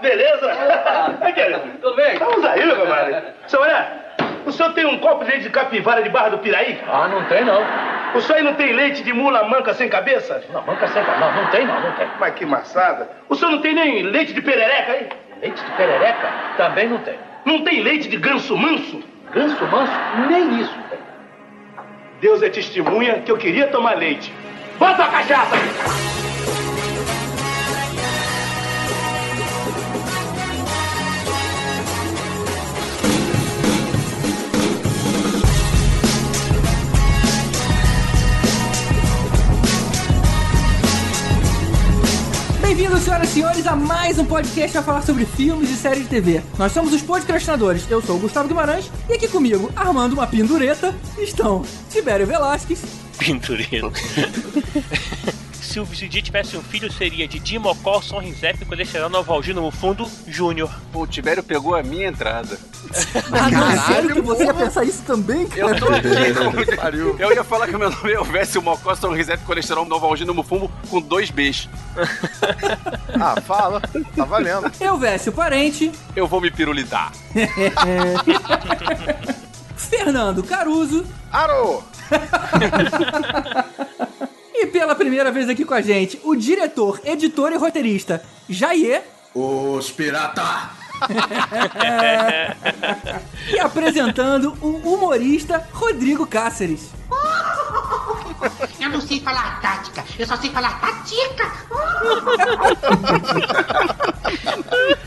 beleza? Tudo bem? Vamos aí, meu camarada. Seu Mané, o senhor tem um copo de leite de capivara de Barra do Piraí? Ah, não tem não. O senhor aí não tem leite de mula manca sem cabeça? Não, manca sem cabeça. Não, não tem não, não tem. Mas que maçada. O senhor não tem nem leite de perereca aí? Leite de perereca? Também não tem. Não tem leite de ganso manso? Ganso manso? Nem isso tem. Deus é testemunha que eu queria tomar leite. Bota a cachaça! Bem-vindos, senhoras e senhores, a mais um podcast a falar sobre filmes e séries de TV. Nós somos os podcastinadores. Eu sou o Gustavo Guimarães e aqui comigo, armando uma pendureta, estão Tibério Velasquez. Pinturino. Se o dia tivesse um filho, seria de Dimocó, Sonrisep, Colesterol, Novalgino, no fundo, Júnior. Pô, o Tibério pegou a minha entrada. Ah, não, sério que você ia pensar isso também, cara? Eu tô aqui, pariu. Eu ia falar que o meu nome é Elvésio Mocó, Sonrisep, Colesterol, Novalgino, no fumo, com dois Bs. Ah, fala. Tá valendo. Eu, Vécio Parente, Eu vou me pirulitar. Fernando Caruso Aro! E pela primeira vez aqui com a gente, o diretor, editor e roteirista Jair Os pirata! e apresentando o humorista Rodrigo Cáceres. Eu não sei falar tática, eu só sei falar.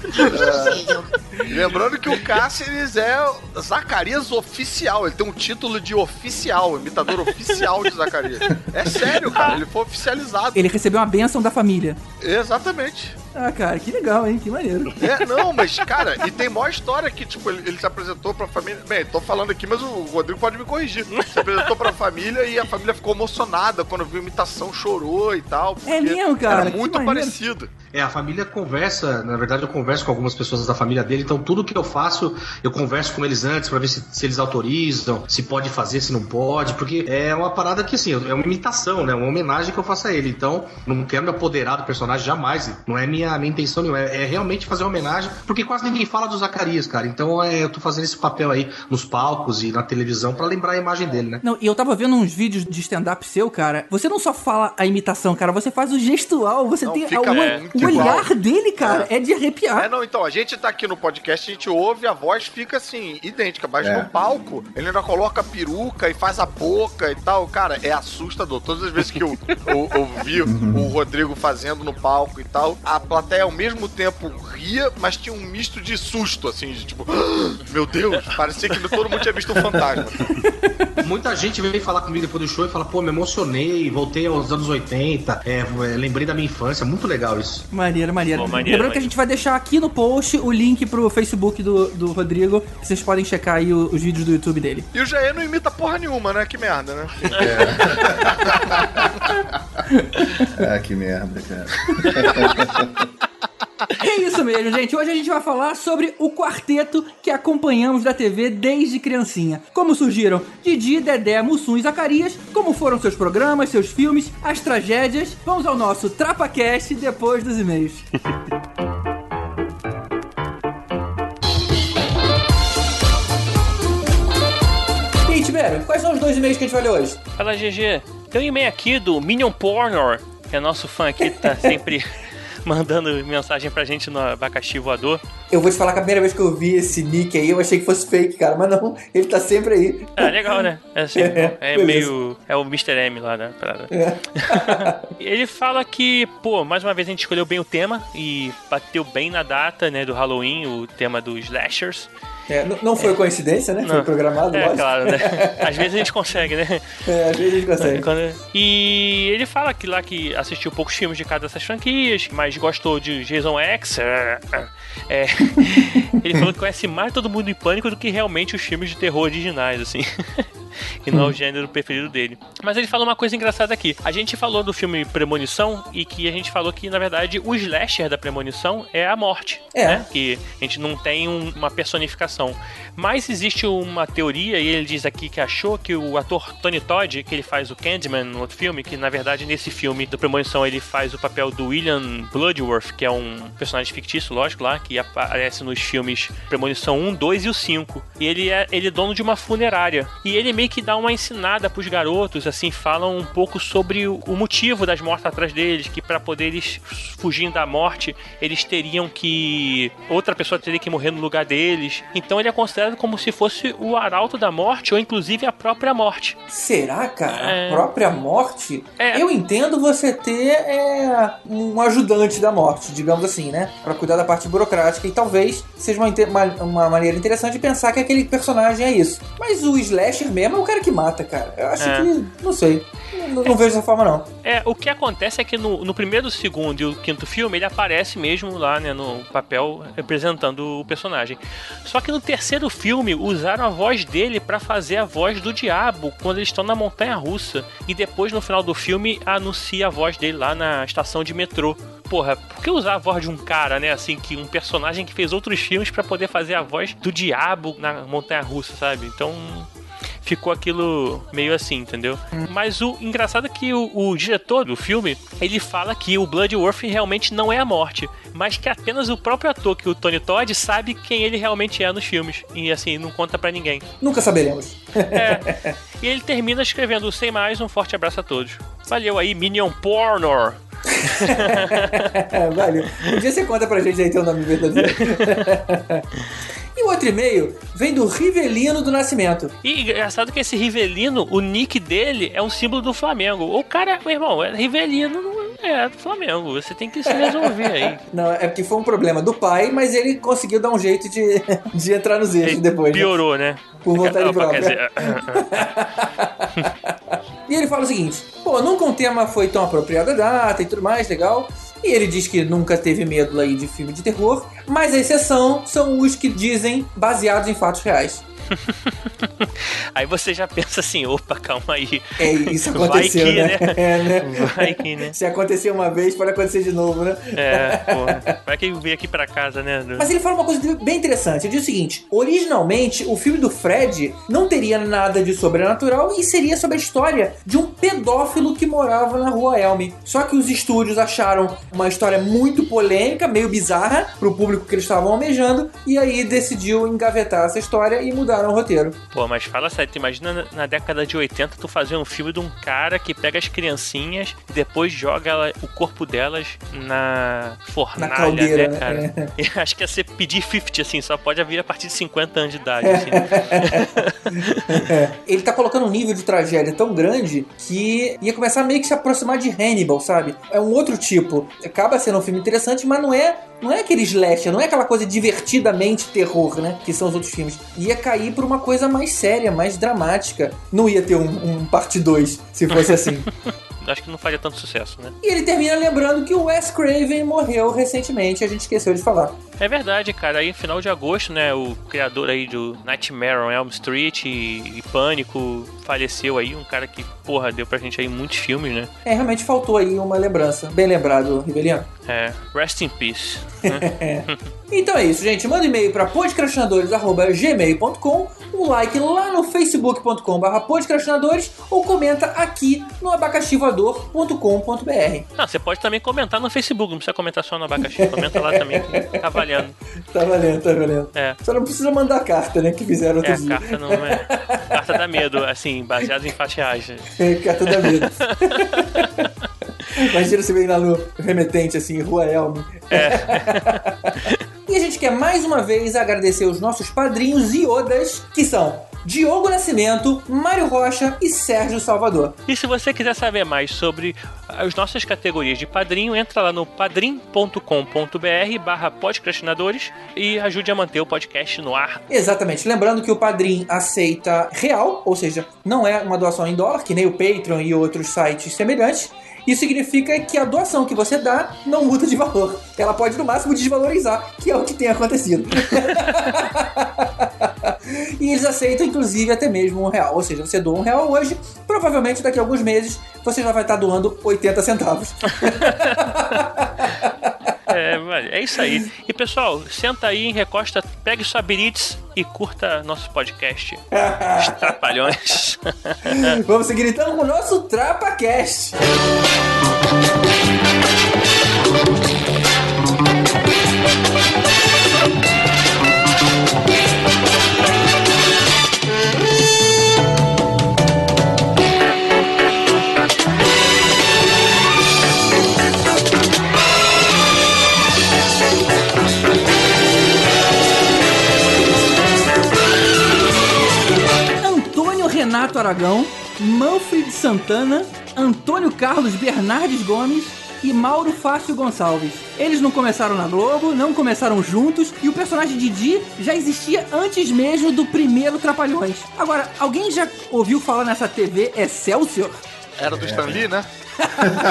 Impossível. Lembrando que o Cáceres é Zacarias oficial. Ele tem um título de oficial, imitador oficial de Zacarias. É sério, cara. Ele foi oficializado. Ele recebeu uma bênção da família. Exatamente. Ah, cara, que legal, hein? Que maneiro. É, não, mas, cara, e tem maior história que, tipo, ele, ele se apresentou pra família. Bem, tô falando aqui, mas o Rodrigo pode me corrigir. Se apresentou pra família e a família ficou emocionada quando viu a imitação, chorou e tal. porque É mesmo, cara? Era muito parecido. É, a família conversa, na verdade eu converso com algumas pessoas da família dele, então tudo que eu faço, eu converso com eles antes pra ver se, se eles autorizam, se pode fazer, se não pode, porque é uma parada que assim, é uma imitação, né? Uma homenagem que eu faço a ele. Então, não quero me apoderar do personagem jamais. Não é minha, minha intenção nenhuma, é, é realmente fazer uma homenagem, porque quase ninguém fala do Zacarias, cara. Então é, eu tô fazendo esse papel aí nos palcos e na televisão pra lembrar a imagem dele, né? Não, e eu tava vendo uns vídeos de stand-up seu, cara. Você não só fala a imitação, cara, você faz o gestual, você Não, tem fica o, muito o olhar igual. dele, cara, é, de arrepiar. É, não, então, a gente tá aqui no podcast, a gente ouve, a voz fica assim, idêntica, mas É. no palco, ele ainda coloca a peruca e faz a boca e tal. Cara, é assustador. Todas as vezes que eu, eu, eu vi o Rodrigo fazendo no palco e tal, a plateia ao mesmo tempo ria, mas tinha um misto de susto, assim, de tipo, meu Deus, parecia que todo mundo tinha visto um fantasma. Muita gente veio falar comigo depois do show e fala, pô, me emocionei, voltei aos anos 80, é, é, lembrei da minha infância, muito legal isso. Maneiro, maneiro. Pô, maneiro, Lembrando que a gente vai deixar aqui no post o link pro Facebook do, do Rodrigo, que vocês podem checar aí o- os vídeos do YouTube dele. E o Jair não imita porra nenhuma, né? Que merda, né? Ah, que merda, cara. É isso mesmo, gente. Hoje a gente vai falar sobre o quarteto que acompanhamos da TV desde criancinha. Como surgiram Didi, Dedé, Mussum e Zacarias, como foram seus programas, seus filmes, as tragédias. Vamos ao nosso TrapaCast depois dos e-mails. E aí, quais são os dois e-mails que a gente vai ler hoje? Fala, GG. Tem um e-mail aqui do Minion Pornor, que é nosso fã aqui, tá sempre mandando mensagem pra gente no abacaxi voador. Eu vou te falar que a primeira vez que eu vi esse nick aí, eu achei que fosse fake, cara, mas não, ele tá sempre aí. É legal, né? É, assim, É, é, meio. É o Mr. M lá, né? Parada. Ele fala que, pô, mais uma vez a gente escolheu bem o tema e bateu bem na data, né, do Halloween, o tema dos slashers. É, não foi coincidência, né? Foi Não. programado, É, lógico. claro, né? Às vezes a gente consegue, né? É, às vezes a gente consegue. Quando- E ele fala que lá que assistiu poucos filmes de cada dessas franquias, mas gostou de Jason X. é, é, ele falou que conhece mais todo mundo em pânico do que realmente os filmes de terror originais, assim. e não é o gênero preferido dele. Mas ele falou uma coisa engraçada aqui. A gente falou do filme Premonição e que a gente falou que, na verdade, o slasher da Premonição é a morte. É. Né? Que a gente não tem um- uma personificação. Mas existe uma teoria, e ele diz aqui que achou que o ator Tony Todd, que ele faz o Candyman no outro filme, que na verdade nesse filme do Premonição ele faz o papel do William Bloodworth, que é um personagem fictício, lógico, lá, que aparece nos filmes Premonição 1, 2 e o 5. E ele é, ele é dono de uma funerária. E ele meio que dá uma ensinada pros garotos, assim, falam um pouco sobre o, o motivo das mortes atrás deles, que para poder eles fugirem da morte, eles teriam que. outra pessoa teria que morrer no lugar deles. Então ele é considerado como se fosse o arauto da morte, ou inclusive a própria morte. Será, cara? É. A própria morte? É. Eu entendo você ter é, um ajudante da morte, digamos assim, né? Pra cuidar da parte burocrática. E talvez seja uma, uma, uma maneira interessante de pensar que aquele personagem é isso. Mas o slasher mesmo é o cara que mata, cara. Eu acho É. que. Não sei. Não, não vejo dessa forma, não. É, o que acontece é que no, no primeiro, segundo e o quinto filme, ele aparece mesmo lá, né, no papel representando o personagem. Só que no terceiro filme, usaram a voz dele pra fazer a voz do diabo quando eles estão na montanha russa. E depois, no final do filme, anuncia a voz dele lá na estação de metrô. Porra, por que usar a voz de um cara, né? Assim, que um personagem que fez outros filmes pra poder fazer a voz do diabo na montanha russa, sabe? Então ficou aquilo meio assim, entendeu? Mas o engraçado é que o, o diretor do filme, ele fala que o Bloodworth realmente não é a morte, mas que apenas o próprio ator, que o Tony Todd, sabe quem ele realmente é nos filmes. E assim, não conta pra ninguém. Nunca saberemos. É. e ele termina escrevendo, sem mais, um forte abraço a todos. Valeu aí, Minion Pornor! Valeu. Um dia você conta pra gente aí teu nome verdadeiro. e o outro e-mail vem do Rivelino do Nascimento. E engraçado que esse Rivelino, o nick dele é um símbolo do Flamengo. O cara, meu irmão, é Rivelino, não é do Flamengo. Você tem que se resolver aí. Não, é porque foi um problema do pai, mas ele conseguiu dar um jeito de, de entrar nos eixos depois. né? Piorou, né? Por vontade própria. dizer, E ele fala o seguinte: pô, nunca um tema foi tão apropriado a data e tudo mais, legal. E ele diz que nunca teve medo aí de filme de terror, mas a exceção são os que dizem baseados em fatos reais. Aí você já pensa assim, opa, calma aí. É, isso aconteceu, que, né? É, né? Vai que, né? Se acontecer uma vez, pode acontecer de novo, né? É, pô. Vai que veio aqui pra casa, né? Mas ele fala uma coisa bem interessante. Ele diz o seguinte: originalmente, o filme do Fred não teria nada de sobrenatural e seria sobre a história de um pedófilo que morava na rua Elm. Só que os estúdios acharam uma história muito polêmica, meio bizarra, pro público que eles estavam almejando, e aí decidiu engavetar essa história e mudaram o roteiro. Pô, mas fala sério, tu imagina na, na década de 80 tu fazer um filme de um cara que pega as criancinhas e depois joga ela- o corpo delas na fornalha, caldeira, né, né? cara? E acho que ia ser pedir 50, assim, só pode vir a partir de 50 anos de idade, assim. É, ele tá colocando um nível de tragédia tão grande que ia começar a meio que se aproximar de Hannibal, sabe? É um outro tipo. Acaba sendo um filme interessante, mas não é, não é aquele slasher, não é aquela coisa divertidamente terror, né? Que são os outros filmes. Ia cair por uma coisa mais séria, mais dramática. Não ia ter um, um parte 2 se fosse assim. acho que não faria tanto sucesso, né? e ele termina lembrando que o Wes Craven morreu recentemente, a gente esqueceu de falar. É verdade, cara. Aí, final de agosto, né? O criador aí do Nightmare on Elm Street e, e Pânico faleceu aí. Um cara que, porra, deu pra gente aí muitos filmes, né? É, realmente faltou aí uma lembrança. Bem lembrado, Riveliano. É, rest in peace. Então é isso, gente. Manda um e-mail para podcrastinadores.gmail.com, um like lá no facebook.com.br podcrastinadores ou comenta aqui no abacaxivoador.com.br. Não, você pode também comentar no Facebook, não precisa comentar só no abacaxi. Comenta lá também, que tá valendo. Tá valendo, tá valendo. É. Só não precisa mandar carta, né? Que fizeram É, outros dias. carta não é. Carta dá medo, assim, baseado em reais. É, carta da medo. Imagina você vem lá no remetente, assim, Rua Elm. e a gente quer mais uma vez agradecer os nossos padrinhos e odas, que são Diogo Nascimento, Mário Rocha e Sérgio Salvador. E se você quiser saber mais sobre as nossas categorias de padrinho, entra lá no padrim.com.br barra podcastinadores e ajude a manter o podcast no ar. Exatamente. Lembrando que o Padrim aceita real, ou seja, não é uma doação em dólar, que nem o Patreon e outros sites semelhantes. Isso significa que a doação que você dá não muda de valor. Ela pode, no máximo, desvalorizar, que é o que tem acontecido. E eles aceitam, inclusive, até mesmo um real. Ou seja, você doa um real hoje, provavelmente daqui a alguns meses você já vai estar doando 80 centavos. É, velho, é isso aí. E pessoal, senta aí, recosta, pegue sua Beritz e curta nosso podcast. Os Trapalhões. Vamos seguir então com o nosso TrapaCast. Renato Aragão, Manfred Santana, Antônio Carlos Bernardes Gomes e Mauro Fácio Gonçalves. Eles não começaram na Globo, não começaram juntos e o personagem Didi já existia antes mesmo do primeiro Trapalhões. Agora, alguém já ouviu falar nessa TV Excelsior? Era do Stan Lee, né?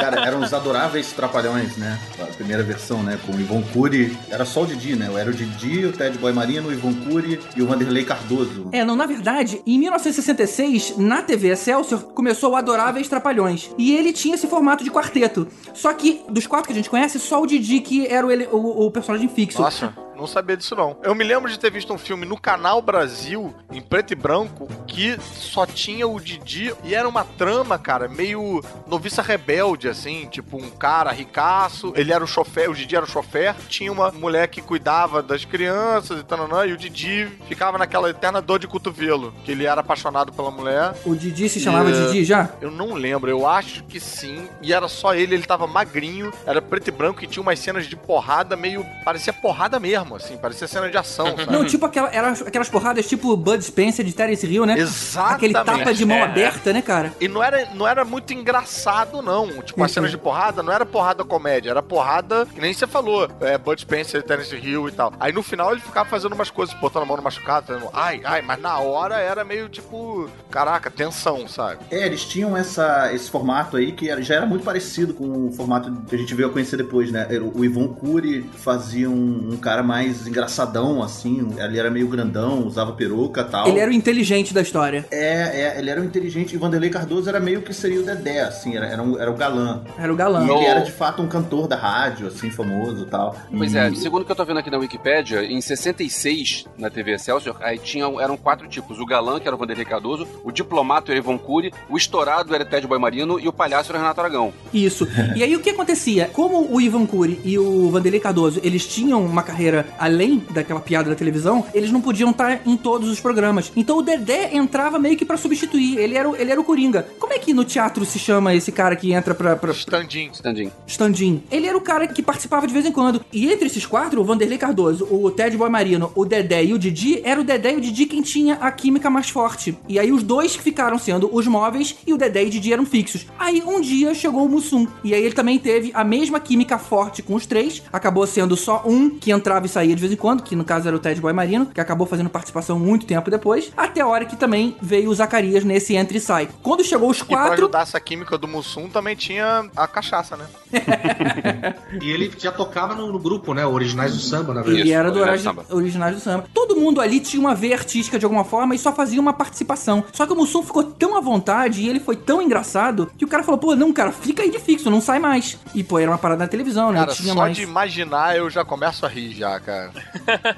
Cara, eram os adoráveis trapalhões, né? A primeira versão, né? Com o Ivon Cury. Era só o Didi, né? Era o Didi, o Ted Boy Marino, o Ivon Cury e o Vanderlei Cardoso. É, não, na verdade, em 1966, na TV Excelsior, começou o Adoráveis Trapalhões. E ele tinha esse formato de quarteto. Só que, dos quatro que a gente conhece, só o Didi que era o, ele- o- o personagem fixo. Nossa, não sabia disso não. Eu me lembro de ter visto um filme no Canal Brasil, em preto e branco, que só tinha o Didi e era uma trama, cara, meio noviça rebelde, assim, tipo um cara ricaço, ele era o chofer, o Didi era o chofer, tinha uma mulher que cuidava das crianças e tal, e o Didi ficava naquela eterna dor de cotovelo, que ele era apaixonado pela mulher. O Didi se chamava E, eh, Didi já? Eu não lembro, eu acho que sim. E era só ele, ele tava magrinho, era preto e branco e tinha umas cenas de porrada meio. parecia porrada mesmo, assim, parecia cena de ação, sabe? Não, tipo aquela, era aquelas porradas tipo Bud Spencer de Terence Hill, né? Exatamente. Aquele tapa de mão É. aberta, né, cara? E não era, não era muito engraçado, não. Tipo, as Uhum. cenas de porrada não era porrada comédia, era porrada, que nem você falou, é, Bud Spencer, Terence Hill e tal. Aí no final ele ficava fazendo umas coisas, botando a mão no machucado, fazendo, ai, ai, mas na hora era meio tipo, caraca, tensão, sabe? É, eles tinham essa, esse formato aí que já era muito parecido com o formato que a gente veio a conhecer depois, né? O Ivon Cury fazia um, um cara mais engraçadão, assim. Ele era meio grandão, usava peruca e tal. Ele era o inteligente da história. É, é, ele era o inteligente. E o Vanderlei Cardoso era meio que seria o Dedé, assim, era, era, um- era o galã. Era o galã. E ele era de fato um cantor da rádio, assim, famoso e tal. Pois E- é, segundo o que eu tô vendo aqui na Wikipédia, em 66, na TV Excelsior, aí tinha, eram quatro tipos. O galã, que era o Vanderlei Cardoso, o diplomato era o Ivon Cury, o estourado era o Ted Boy Marino e o palhaço era o Renato Aragão. Isso. E aí o que acontecia? Como o Ivan Cury e o Vanderlei Cardoso, eles tinham uma carreira além daquela piada da televisão, eles não podiam estar em todos os programas. Então o Dedé entrava meio que pra substituir. Ele era, o- ele era o Coringa. Como é que no teatro se chama esse cara que entra pra... pra... Standin. Standin. Standin. Ele era o cara que participava de vez em quando. E entre esses quatro, o Vanderlei Cardoso, o Ted Boy Marino, o Dedé e o Didi, era o Dedé e o Didi quem tinha a química mais forte. E aí os dois que ficaram sendo os móveis e o Dedé e o Didi eram fixos. Aí um dia chegou o Mussum. E aí ele também teve a mesma química forte com os três. Acabou sendo só um que entrava e saía de vez em quando, que no caso era o Ted Boy Marino, que acabou fazendo participação muito tempo depois. Até a hora que também veio o Zacarias nesse entra e sai. Quando chegou os E pra quatro. ajudar essa química do Mussum também tinha a cachaça, né? E ele já tocava no, no grupo, né? Originais do samba, na verdade. Ele era do Originais do origi- originais do samba. Todo mundo ali tinha uma veia artística de alguma forma e só fazia uma participação. Só que o Mussum ficou tão à vontade e ele foi tão engraçado que o cara falou: pô, não, cara, fica aí de fixo, não sai mais. E pô, era uma parada na televisão, né? Cara, tinha só mais. de imaginar eu já começo a rir já, cara.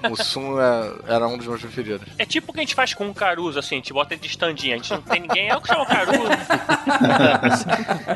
Mussum é- era um dos meus preferidos. É tipo o que a gente faz com o Caruso, assim, a gente bota ele de standinha, a gente não tem ninguém, é o que chama o Caruso.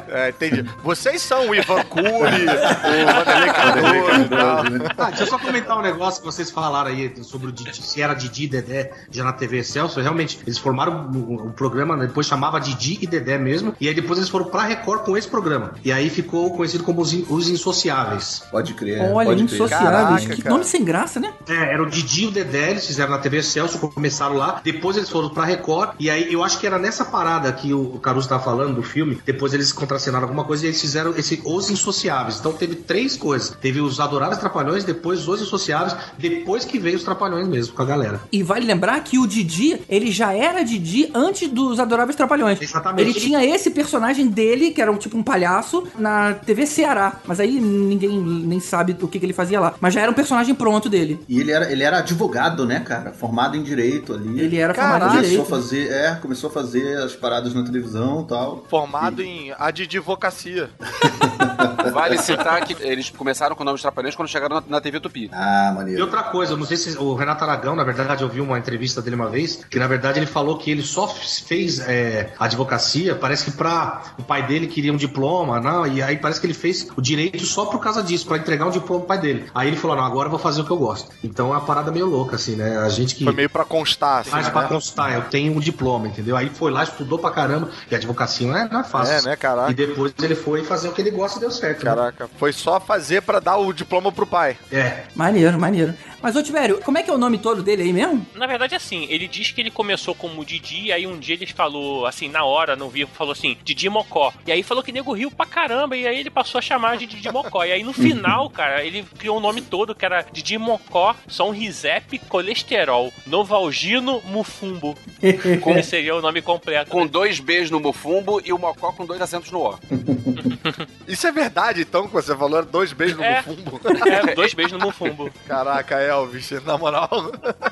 É, entendi. Vocês são o Ivan Cury, o Vanderlei Cardoso e tal. Ah, deixa eu só comentar um negócio que vocês falaram aí sobre o Didi, se era Didi e Dedé já na TV Celso. Realmente, eles formaram um, um programa, né, depois chamava Didi e Dedé mesmo, e aí depois eles foram pra Record com esse programa. E aí ficou conhecido como os, In- os Insociáveis. Pode crer. Olha, pode crer. insociáveis. Caraca, que cara. nome sem graça, né? É, era o Didi e o Dedé, eles fizeram na TV Celso, começaram lá, depois eles foram pra Record, e aí eu acho que era nessa parada que o Caruso tava falando do filme, depois eles contracenaram alguma coisa e eles fizeram esse Os Insociáveis. Então teve três coisas. Teve os Adoráveis Trapalhões, depois os Insociáveis, depois que veio os Trapalhões mesmo, com a galera. E vale lembrar que o Didi, ele já era Didi antes dos Adoráveis Trapalhões. Exatamente. Ele tinha esse personagem dele, que era um, tipo um palhaço, na TV Ceará. Mas aí ninguém nem sabe o que, que ele fazia lá. Mas já era um personagem pronto dele. E ele era, ele era advogado, né, cara? Formado em direito ali. Ele era formado em Começou a direito. fazer, é, começou a fazer as paradas na televisão e tal. Formado em advocacia. Vale citar que eles começaram com o nome Trapalhões quando chegaram na, na TV Tupi. Ah, E maneiro. outra coisa, não sei se o Renato Aragão, na verdade, eu vi uma entrevista dele uma vez, que na verdade ele falou que ele só fez é, advocacia, parece que pra o pai dele queria um diploma, não, e aí parece que ele fez o direito só por causa disso, pra entregar um diploma pro pai dele. Aí ele falou, não, agora eu vou fazer o que eu gosto. Então é uma parada meio louca, assim, né? A gente que Foi meio pra constar, assim, faz né? pra constar, eu tenho um diploma, entendeu? Aí foi lá, estudou pra caramba, e advocacia não é, não é fácil. É, né, caraca. E depois ele foi fazer o que ele gosta e deu certo. né? Caraca, foi só fazer pra dar o diploma pro pai. É. Maneiro, maneiro. Mas, ô Tiverio, como é que é o nome todo dele aí mesmo? Na verdade, assim, ele diz que ele começou como Didi, aí um dia ele falou, assim, na hora, no vivo, falou assim, Didi Mocó. E aí falou que nego riu pra caramba, e aí ele passou a chamar de Didi Mocó. E aí no final, cara, ele criou um nome todo, que era Didi Mocó, São Risep, Colesterol, Novalgino, Mufumbo. Como seria o nome completo. Com dois Bs no Mufumbo e o Mocó com dois acentos no O. Isso é verdade, então, que você falou, dois beijos no É. fumbo. É, dois beijos no Mufumbo. Caraca, Elvis, na moral.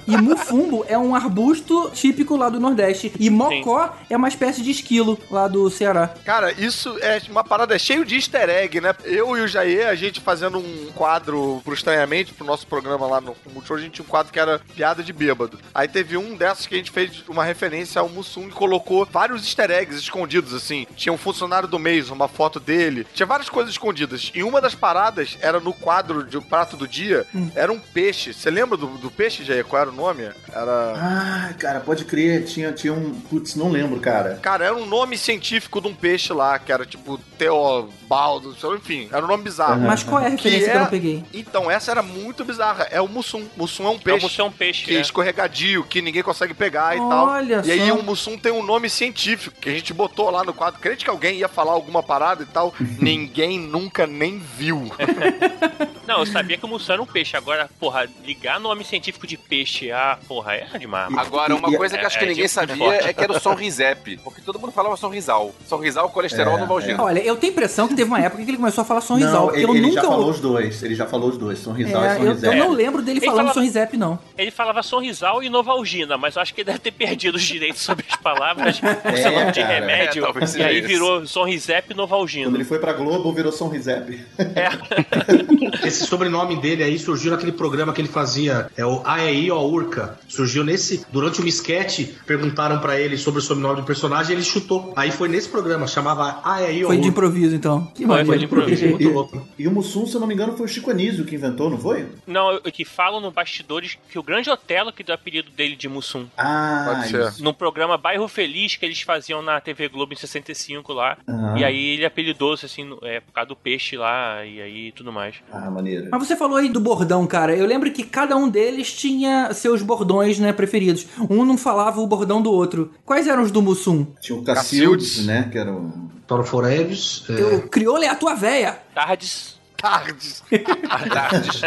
E mufumbo é um arbusto típico lá do Nordeste. E mocó é uma espécie de esquilo lá do Ceará. Cara, isso é uma parada cheio de easter egg, né? Eu e o Jair, a gente fazendo um quadro pro Estranhamente, pro nosso programa lá no Multishow, a gente tinha um quadro que era piada de bêbado. Aí teve um dessas que a gente fez uma referência ao Mussum e colocou vários easter eggs escondidos, assim. Tinha um funcionário do mês, uma foto dele. Tinha várias coisas escondidas. E uma das paradas era no quadro de prato do dia, era um peixe. Você lembra do, do peixe, Jair? Qual era o nome? Era... Ah, cara, pode crer. Tinha, tinha um. Putz, não lembro, cara. Cara, era um nome científico de um peixe lá, que era tipo Teobaldo, sei lá, enfim, era um nome bizarro. Mas qual é a referência que, eu não peguei? Então, essa era muito bizarra. É o Mussum. Mussum é um É, o peixe. Mussum é um peixe, que é é. escorregadio, que ninguém consegue pegar e tal. Olha E aí só. o Mussum tem um nome científico, que a gente botou lá no quadro. Crente que alguém ia falar alguma parada e tal. ninguém nunca nem viu. Não, eu sabia que o Mussum era um peixe. Agora, porra, ligar nome científico de peixe, ah, porra, é demais. Agora, uma E- coisa que acho que é, ninguém sabia é que era o Sonrisep. Porque todo mundo falava Sonrisal. Sonrisal, colesterol É, no Valgino. Olha, eu tenho a impressão que teve uma época que ele começou a falar Sonrisal. Não, ele, eu ele nunca já falou os dois. Ele já falou os dois. São Rizal É, e São eu, eu Rizé. não lembro dele Ele falando falava- Sonrisep, não. Ele falava Sonrisal e Novalgina, mas eu acho que ele deve ter perdido os direitos sobre as palavras, o É, seu nome de cara. remédio, É, e aí isso. virou Sonrisep e Quando Novalgino. ele foi pra Globo, virou São Rizep. Esse sobrenome dele aí surgiu naquele programa que ele fazia, é o AEI ou Urca. Surgiu nesse, durante um esquete, perguntaram pra ele sobre o sobrenome do personagem e ele chutou. Aí foi nesse programa, chamava AEI ou Foi de improviso, então. Que Foi, foi de improviso. Muito louco. E o Mussum, se eu não me engano, foi o Chico Anísio que inventou, não foi? Não, o que falam no bastidores que o grande Otelo que deu o apelido dele de Mussum. Ah, Pode ser. isso. Num programa Bairro Feliz que eles faziam na TV Globo em 65 lá. Aham. E aí ele apelidou-se assim, no- é, por causa do peixe lá e aí tudo mais. Ah, maneiro. Mas você falou aí do bordão, cara. Eu lembro que cada um deles tinha seus bordões, né, preferidos. Um não falava o bordão do outro. Quais eram os do Mussum? Tinha o Cacildes. Cacildes, né? Que era o. Toro Foreves. é, Eu, Crioulo é a tua véia. Tardes. Tardes. Tardes.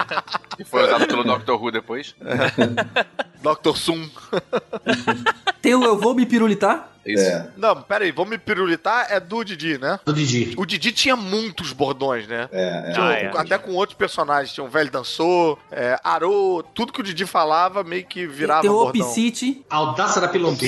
que foi usado pelo Doctor Who depois. Dr. Sum. Tem o Eu Vou Me Pirulitar. Isso. É. Não, pera aí, vamos me pirulitar, é do Didi, né? do Didi. O Didi tinha muitos bordões, né? É, é. Tinha- Ah, é. Até com outros personagens. Tinha um velho dançou, é, Arô, tudo que o Didi falava meio que virava Tem o bordão. Opicite. Audácia da Pilombi.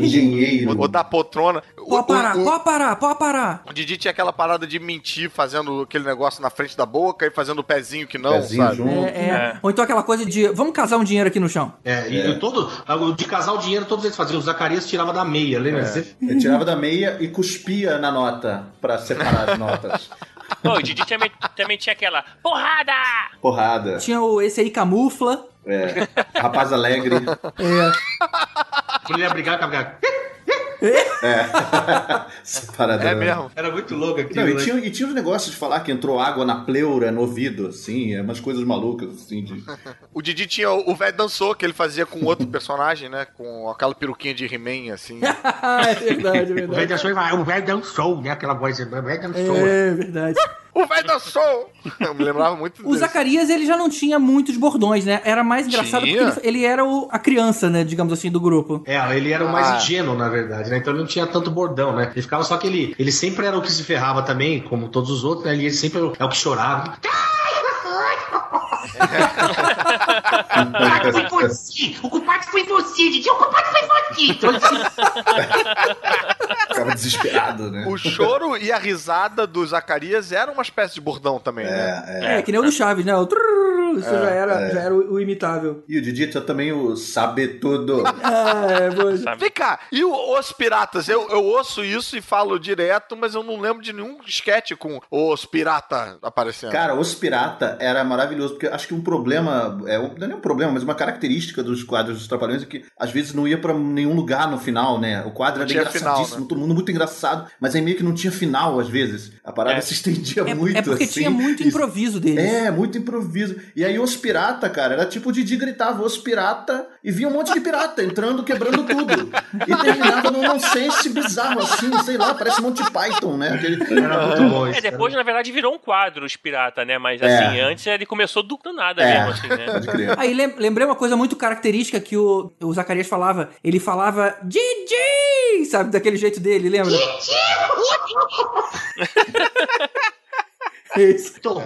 Engenheiro. o, o da poltrona. Pode parar, o- o- pode parar, pode parar. o Didi tinha aquela parada de mentir, fazendo aquele negócio na frente da boca e fazendo o pezinho que não, Pezinho sabe? junto. É, é. É. Ou então aquela coisa de vamos casar um dinheiro aqui no chão. É, e todo. o De casar o dinheiro, todos eles faziam. O Zacarias tirava da meia, lembra? Você- Ele tirava da meia e cuspia na nota pra separar as notas. Pô, o Didi também, também tinha aquela porrada! Porrada. Tinha o esse aí camufla. É. Rapaz alegre. É. Quando ele ia brigar, ficava. Essa parada É era- mesmo. Era muito louco aquilo. Não, e né? tinha, e tinha os negócios de falar que entrou água na pleura, no ouvido, assim, é umas coisas malucas, assim, de... O Didi tinha o velho dançou que ele fazia com outro personagem, né? Com aquela peruquinha de He-Man, assim. é verdade, é O velho verdade. dançou, o velho dançou, né? Aquela voz, o velho dançou. É verdade. O velho dançou! Eu me lembrava muito O desse. Zacarias, ele já não tinha muitos bordões, né? Era mais engraçado Tinha? porque ele, ele era o- a criança, né? Digamos assim, do grupo. É, ele era o mais Ah. ingênuo, na verdade, né? Então ele não tinha tanto bordão, né? Ele ficava só que ele, ele sempre era o que se ferrava também, como todos os outros, né? Ele sempre é o que chorava. culpado foi você! O culpado foi você, Didi! O culpado foi você! Ficava desesperado, né? O choro e a risada do Zacarias era uma espécie de bordão também, né? É, É, que nem o do Chaves, né? O trrr, isso já era, é. já era o, o imitável. E o Didi tinha também o sabe tudo. É, pois. Vem cá, e o- os piratas? Eu, eu ouço isso e falo direto, mas eu não lembro de nenhum esquete com os pirata aparecendo. Cara, Os Pirata era maravilhoso, porque acho que um problema, é, não é nem um problema, mas uma característica dos quadros dos Trapalhões é que às vezes não ia pra nenhum lugar no final, né? O quadro era engraçadíssimo, final, né? todo mundo muito engraçado, mas aí meio que não tinha final às vezes. A parada É. se estendia É, muito é porque assim. tinha muito improviso deles. É, muito improviso. E aí os pirata, cara, era tipo o Didi gritava os pirata e via um monte de pirata entrando, quebrando tudo. E terminava num nonsense bizarro assim, sei lá, parece Monty Python, né? Aquele... Era muito bom É, depois, na verdade, virou um quadro os pirata, né? Mas É. assim, antes ele começou do, do nada É. mesmo, assim, né? Aí lem- lembrei uma coisa muito característica que o, o Zacarias falava. Ele falava Didi! Sabe, daquele jeito dele, lembra? Isso. Porra.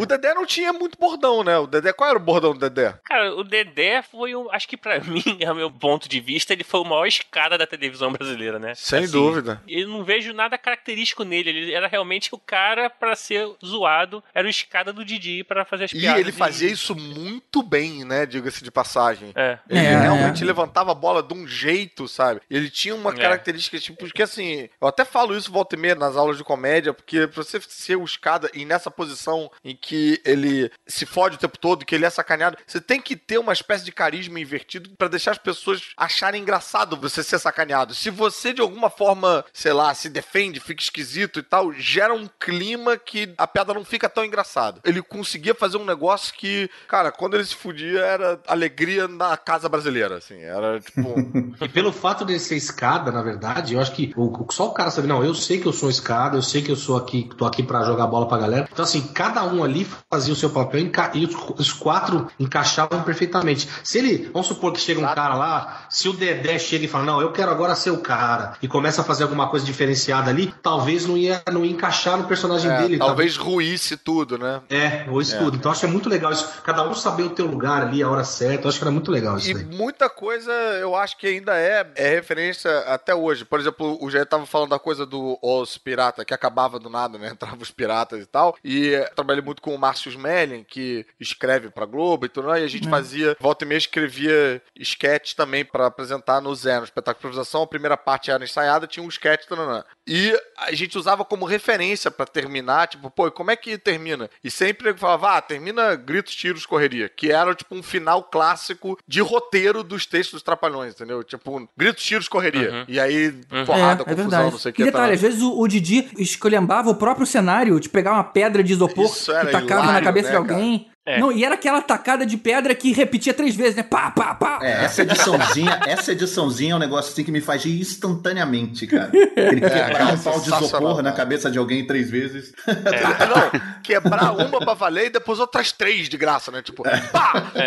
O Dedé não tinha muito bordão, né? O Dedé, qual era o bordão do Dedé? Cara, o Dedé foi um. Acho que pra mim, a meu ponto de vista, ele foi o maior escada da televisão brasileira, né? Sem Assim, dúvida. Eu não vejo nada característico nele. Ele era realmente o cara pra ser zoado. Era o escada do Didi pra fazer as E piadas. ele de- fazia isso muito bem, né? Diga-se de passagem. É. Ele É, realmente é. levantava a bola de um jeito, sabe? Ele tinha uma É. característica, tipo, porque assim, eu até falo isso volta e meia nas aulas de comédia, porque pra você ser o escada e nessa posição em que ele se fode o tempo todo, que ele é sacaneado, você tem que ter uma espécie de carisma invertido pra deixar as pessoas acharem engraçado você ser sacaneado. Se você de alguma forma, sei lá, se defende, fica esquisito e tal, gera um clima que a piada não fica tão engraçada. Ele conseguia fazer um negócio que, cara, quando ele se fudia era alegria na casa brasileira, assim, era tipo E pelo fato dele ser escada, na verdade, eu acho que o- só o cara sabe, não, eu sei que eu sou escada, eu sei que eu sou aqui, tô aqui pra jogar bola pra galera. Então, assim, cada um ali fazia o seu papel e os, quatro encaixavam perfeitamente. Se ele, vamos supor que chega um cara lá, se o Dedé chega e fala, não, eu quero agora ser o cara, e começa a fazer alguma coisa diferenciada ali, talvez não ia, não ia encaixar no personagem é, dele. talvez ruísse tudo, né? É, ou isso tudo. Então, acho que é muito legal isso. Cada um saber o teu lugar ali, a hora certa. Eu acho que era muito legal isso E daí. muita coisa eu acho que ainda é, é referência até hoje. Por exemplo, o Jair tava falando da coisa do Os Pirata, que acabava do nada, né? Entrava os piratas e tal. E trabalhei muito com o Márcio Smelling, que escreve pra Globo e tudo. E a gente fazia, volta e meia, escrevia sketch também pra apresentar no Zé, no espetáculo de improvisação. A primeira parte era ensaiada, tinha um sketch, tananã. E a gente usava como referência pra terminar, tipo, pô, e como é que termina? E sempre eu falava, ah, termina gritos, tiros, correria. Que era, tipo, um final clássico de roteiro dos textos dos Trapalhões, entendeu? Tipo, gritos, tiros, correria. Uhum. E aí, porrada, é, é confusão, verdade. não sei o e que. detalhe, tá. às vezes o, o Didi escolhambava o próprio cenário, de pegar uma pedra de isopor Isso e tacava na hilário, cabeça né, de alguém. É. Não, e era aquela tacada de pedra que repetia três vezes, né? Pá, pá, pá. É, essa ediçãozinha, essa ediçãozinha é um negócio assim que me faz rir instantaneamente, cara. Ele quebrar um pau de isopor na cabeça de alguém três vezes. Não, quebrar uma pra valer e depois outras três de graça, né? Tipo, pá,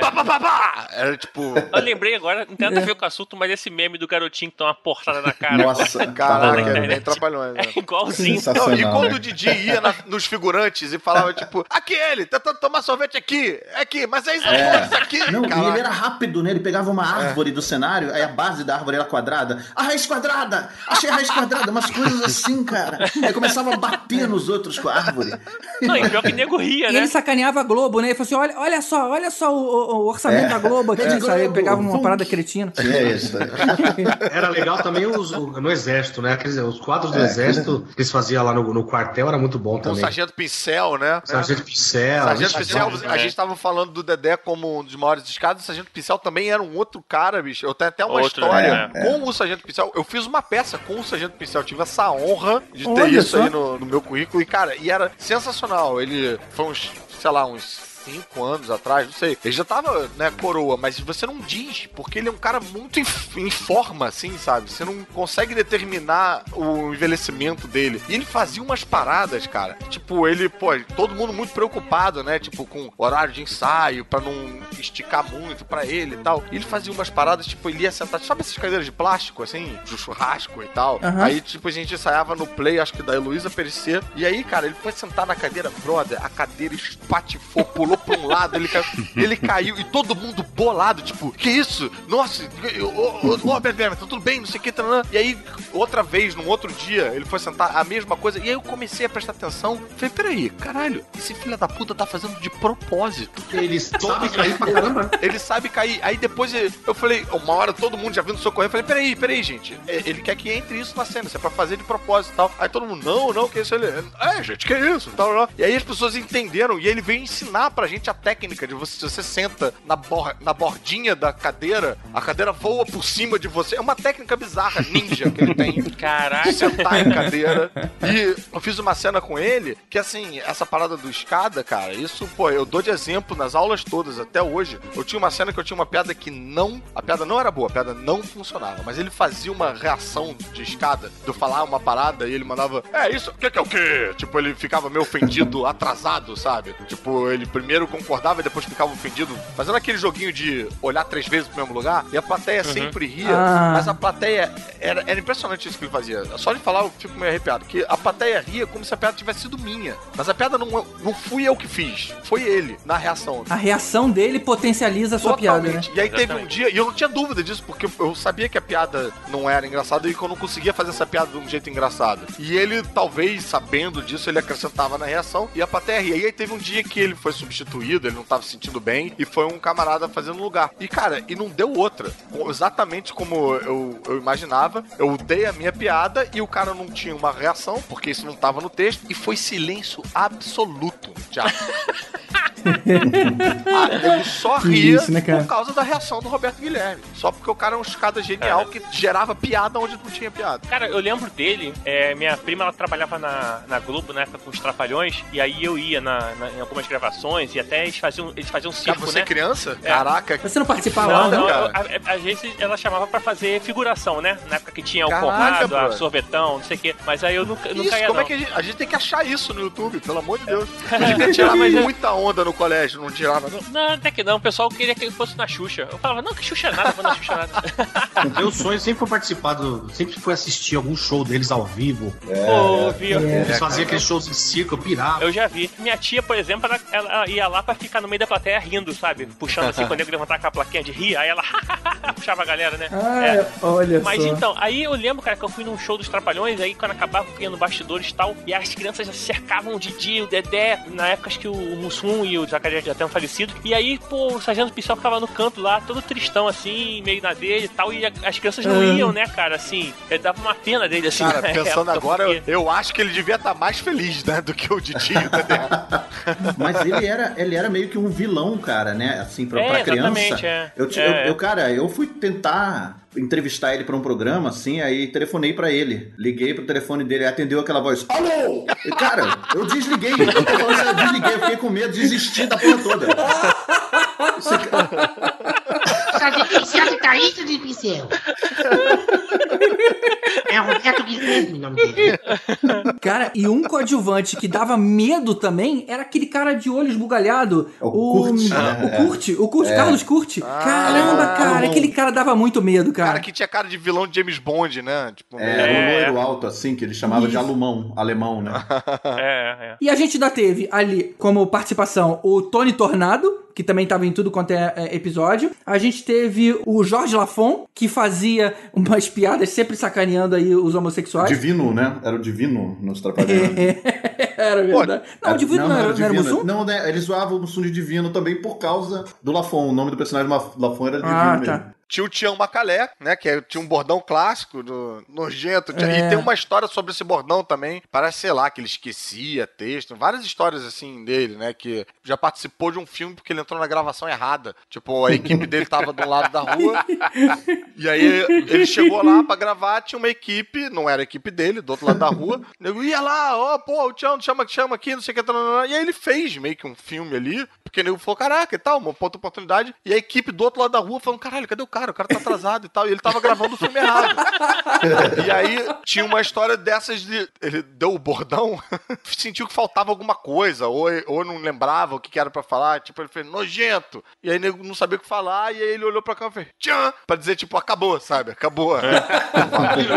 pá, pá, pá, pá. Era tipo, Eu lembrei agora, não tem nada a ver com o assunto, mas esse meme do garotinho que toma uma portada na cara. Nossa, caraca, tá é né? bem trapalhões, né? É igualzinho. Não, e quando né? o Didi ia na- nos figurantes e falava, tipo, aqui ele, tentando tomar sorvete aqui, aqui, mas é isso aqui. Não, e Caraca. ele era rápido, né? Ele pegava uma árvore do cenário, aí a base da árvore era quadrada. A raiz quadrada! Achei a raiz quadrada! Umas coisas assim, cara. Aí começava a bater nos outros com a árvore. Não, e pior que nego ria, E né? ele sacaneava a Globo, né? Ele falou assim: olha, olha só, olha só o, o- orçamento É. da Globo aqui. É, Globo, pegava uma parada cretina. É isso. né? Era legal também os, no exército, né? Quer dizer, os quadros do É, exército que eles faziam lá no, no quartel era muito bom Com o também. Sargento Pincel, né? Sargento Pincel. Sargento Sargento Pincel, Pincel. a gente tava falando do Dedé como um dos maiores escadas, o Sargento Pincel também era um outro cara, bicho. Eu tenho até uma Outro, história né? com o Sargento Pincel. Eu fiz uma peça com o Sargento Pincel, tive essa honra de ter Olha isso só. aí no, no meu currículo. E, cara, e era sensacional. Ele foi uns, sei lá, uns cinco anos atrás, não sei. Ele já tava, né, coroa, mas você não diz, porque ele é um cara muito em, forma, assim, sabe? Você não consegue determinar o envelhecimento dele. E ele fazia umas paradas, cara. Tipo, ele, pô, todo mundo muito preocupado, né? Tipo, com horário de ensaio, pra não esticar muito pra ele e tal. E ele fazia umas paradas, tipo, ele ia sentar, sabe essas cadeiras de plástico, assim, de churrasco e tal? Aham. Aí, tipo, a gente ensaiava no play, acho que da Heloísa Perecer. E aí, cara, ele foi sentar na cadeira, brother, a cadeira espatifou, pulou pra um lado, ele caiu, ele caiu e todo mundo bolado, tipo, que isso? Nossa, ô, ô, ô, Robert tá tudo bem, não sei o que, tá, E aí, outra vez, num outro dia, ele foi sentar a mesma coisa, e aí eu comecei a prestar atenção. Falei, peraí, caralho, esse filho da puta tá fazendo de propósito. Ele sabe cair pra caramba. Ele sabe cair. Aí depois eu falei, uma hora todo mundo já vindo socorrer, eu falei, peraí, peraí, gente. É, Ele quer que entre isso na cena, isso é pra fazer de propósito e tal. Aí todo mundo, não, não, que isso ele. É, gente, que isso? Tal, tal. E aí as pessoas entenderam e ele veio ensinar pra gente a técnica de você, você senta na, bor na bordinha da cadeira, a cadeira voa por cima de você. É uma técnica bizarra, ninja que ele tem. Caraca. Sentar em cadeira. E eu fiz uma cena com ele que, assim, essa parada do escada, cara, isso, pô, eu dou de exemplo nas aulas todas até hoje. Eu tinha uma cena que eu tinha uma piada que não. A piada não era boa, a piada não funcionava, mas ele fazia uma reação de escada, de eu falar uma parada e ele mandava, é isso, o que, que é o quê? Tipo, ele ficava meio ofendido, atrasado, sabe? Tipo, ele primeiro concordava e depois ficava ofendido, fazendo aquele joguinho de olhar três vezes pro mesmo lugar, e a plateia sempre ria, Ah. mas a plateia era, era impressionante isso que ele fazia. Só de falar eu fico meio arrepiado, que a plateia ria como se a piada tivesse sido minha. Mas a piada não, não fui eu que fiz, foi ele, na reação. A reação dele potencializa a sua piada, né? Totalmente. E aí teve um dia, e eu não tinha dúvida disso, porque eu- eu sabia que a piada não era engraçada e que eu não conseguia fazer essa piada de um jeito engraçado. E ele, talvez, sabendo disso, ele acrescentava na reação e a plateia ria. E aí teve um dia que ele foi substituído, ele não tava se sentindo bem, e foi um camarada fazendo lugar. E, cara, e não deu outra. Exatamente como eu, eu imaginava, eu dei a minha piada e o cara não tinha uma reação, porque isso não tava no texto, e foi silêncio absoluto no. Ah, só ria isso, né, cara? por causa da reação do Roberto Guilherme. Só porque o cara é um escada genial que gerava piada onde não tinha piada. Cara, eu lembro dele, é, minha prima ela trabalhava na, na Globo na época com os Trapalhões, e aí eu ia na, na- em algumas gravações, e até eles faziam, eles faziam Cara, circo, você né? é criança? É. Caraca. Você não participava Não, lá, não, cara. a, a, a gente, ela chamava pra fazer figuração, né? Na época que tinha o Conrado, a brother. Sorvetão, não sei o quê. Mas aí eu nunca, nunca Isso, ia, como não. é que a gente, a gente tem que achar isso no YouTube, pelo amor de Deus. A gente tirava muita onda no colégio, não tirava, não. Não, até que não. O pessoal queria que eu fosse na Xuxa. Eu falava, não, que Xuxa é nada, vou na Xuxa nada. Meu sonho sempre foi participar do. Sempre foi assistir algum show deles ao vivo. Pô, viu? Eles faziam aqueles shows de circo, eu pirava. Eu já vi. Minha tia, por exemplo, ela, ela ia lá pra ficar no meio da plateia rindo, sabe? Puxando assim, quando eu levantar com a plaquinha de rir, aí ela puxava a galera, né? Ah, É. olha Mas só. então, aí eu lembro, cara, que eu fui num show dos Trapalhões, aí quando acabava, eu ia no bastidores e tal, e as crianças já cercavam o Didi, o Dedé, na época acho que o Mussum e o Zacarias já tinham falecido, e aí, pô, o Sargento Pincel ficava no canto lá, todo tristão, assim, meio na dele e tal, e a- as crianças não Ah. iam, né, cara, assim, ele dava uma pena dele, assim, Cara, na pensando época, agora, eu, porque- eu acho que ele devia estar mais feliz, né, do que o Didi, entendeu? Mas ele era, ele era meio que um vilão, cara, né? Assim, pra, É, pra criança. exatamente, é. Eu, É, eu, é. eu, cara, eu fui tentar entrevistar ele pra um programa, assim, aí telefonei pra ele. Liguei pro telefone dele, atendeu aquela voz. Alô! E, cara, eu desliguei. Eu tô falando eu desliguei, eu fiquei com medo, desisti da porra toda. Esse cara- Sargento Pincel, que tá isso de Pincel? É Roberto Guilherme o nome dele. Cara, e um coadjuvante que dava medo também era aquele cara de olho esbugalhado. É o Kurt, o né? Kurt, o Kurt, Carlos Kurt. Caramba, cara, aquele cara dava muito medo, cara. Cara que tinha cara de vilão de James Bond, né? Tipo, É, meio- um loiro alto, assim, que ele chamava de Isso. alumão, alemão, né? É, é. E a gente ainda teve ali como participação o Tony Tornado, que também estava em tudo quanto é, é, episódio. A gente teve o Jorge Lafon, que fazia umas piadas sempre sacaneando aí os homossexuais. Divino, né? Era o Divino nos Trapalhões. era verdade. não, o Divino não, era, não era o Mussum? Não, né? Eles zoavam o Mussum de Divino também por causa do Lafon. O nome do personagem do Lafon era Divino Ah, mesmo. tá. Tinha o Tião Macalé, né? Que é- tinha um bordão clássico, do, nojento. É. E tem uma história sobre esse bordão também. Parece, sei lá, que ele esquecia texto. Várias histórias assim dele, né? Que já participou de um filme porque ele entrou na gravação errada. Tipo, a equipe dele tava do lado da rua. E aí ele chegou lá pra gravar, tinha uma equipe, não era a equipe dele, do outro lado da rua. Nego ia lá, ó, pô, o Tião chama, chama aqui, não sei o que. E aí ele fez meio que um filme ali, porque o nego falou, caraca, e tal, uma outra oportunidade. E a equipe do outro lado da rua falando, caralho, cadê o cara? O cara tá atrasado e tal. E ele tava gravando o filme errado. E aí tinha uma história dessas de. Ele deu o bordão, sentiu que faltava alguma coisa, ou, ou não lembrava o que, que era pra falar. Tipo, ele fez nojento. E aí o nego não sabia o que falar, e aí ele olhou pra cá e fez tchan! Pra dizer, tipo, acabou, sabe? Acabou.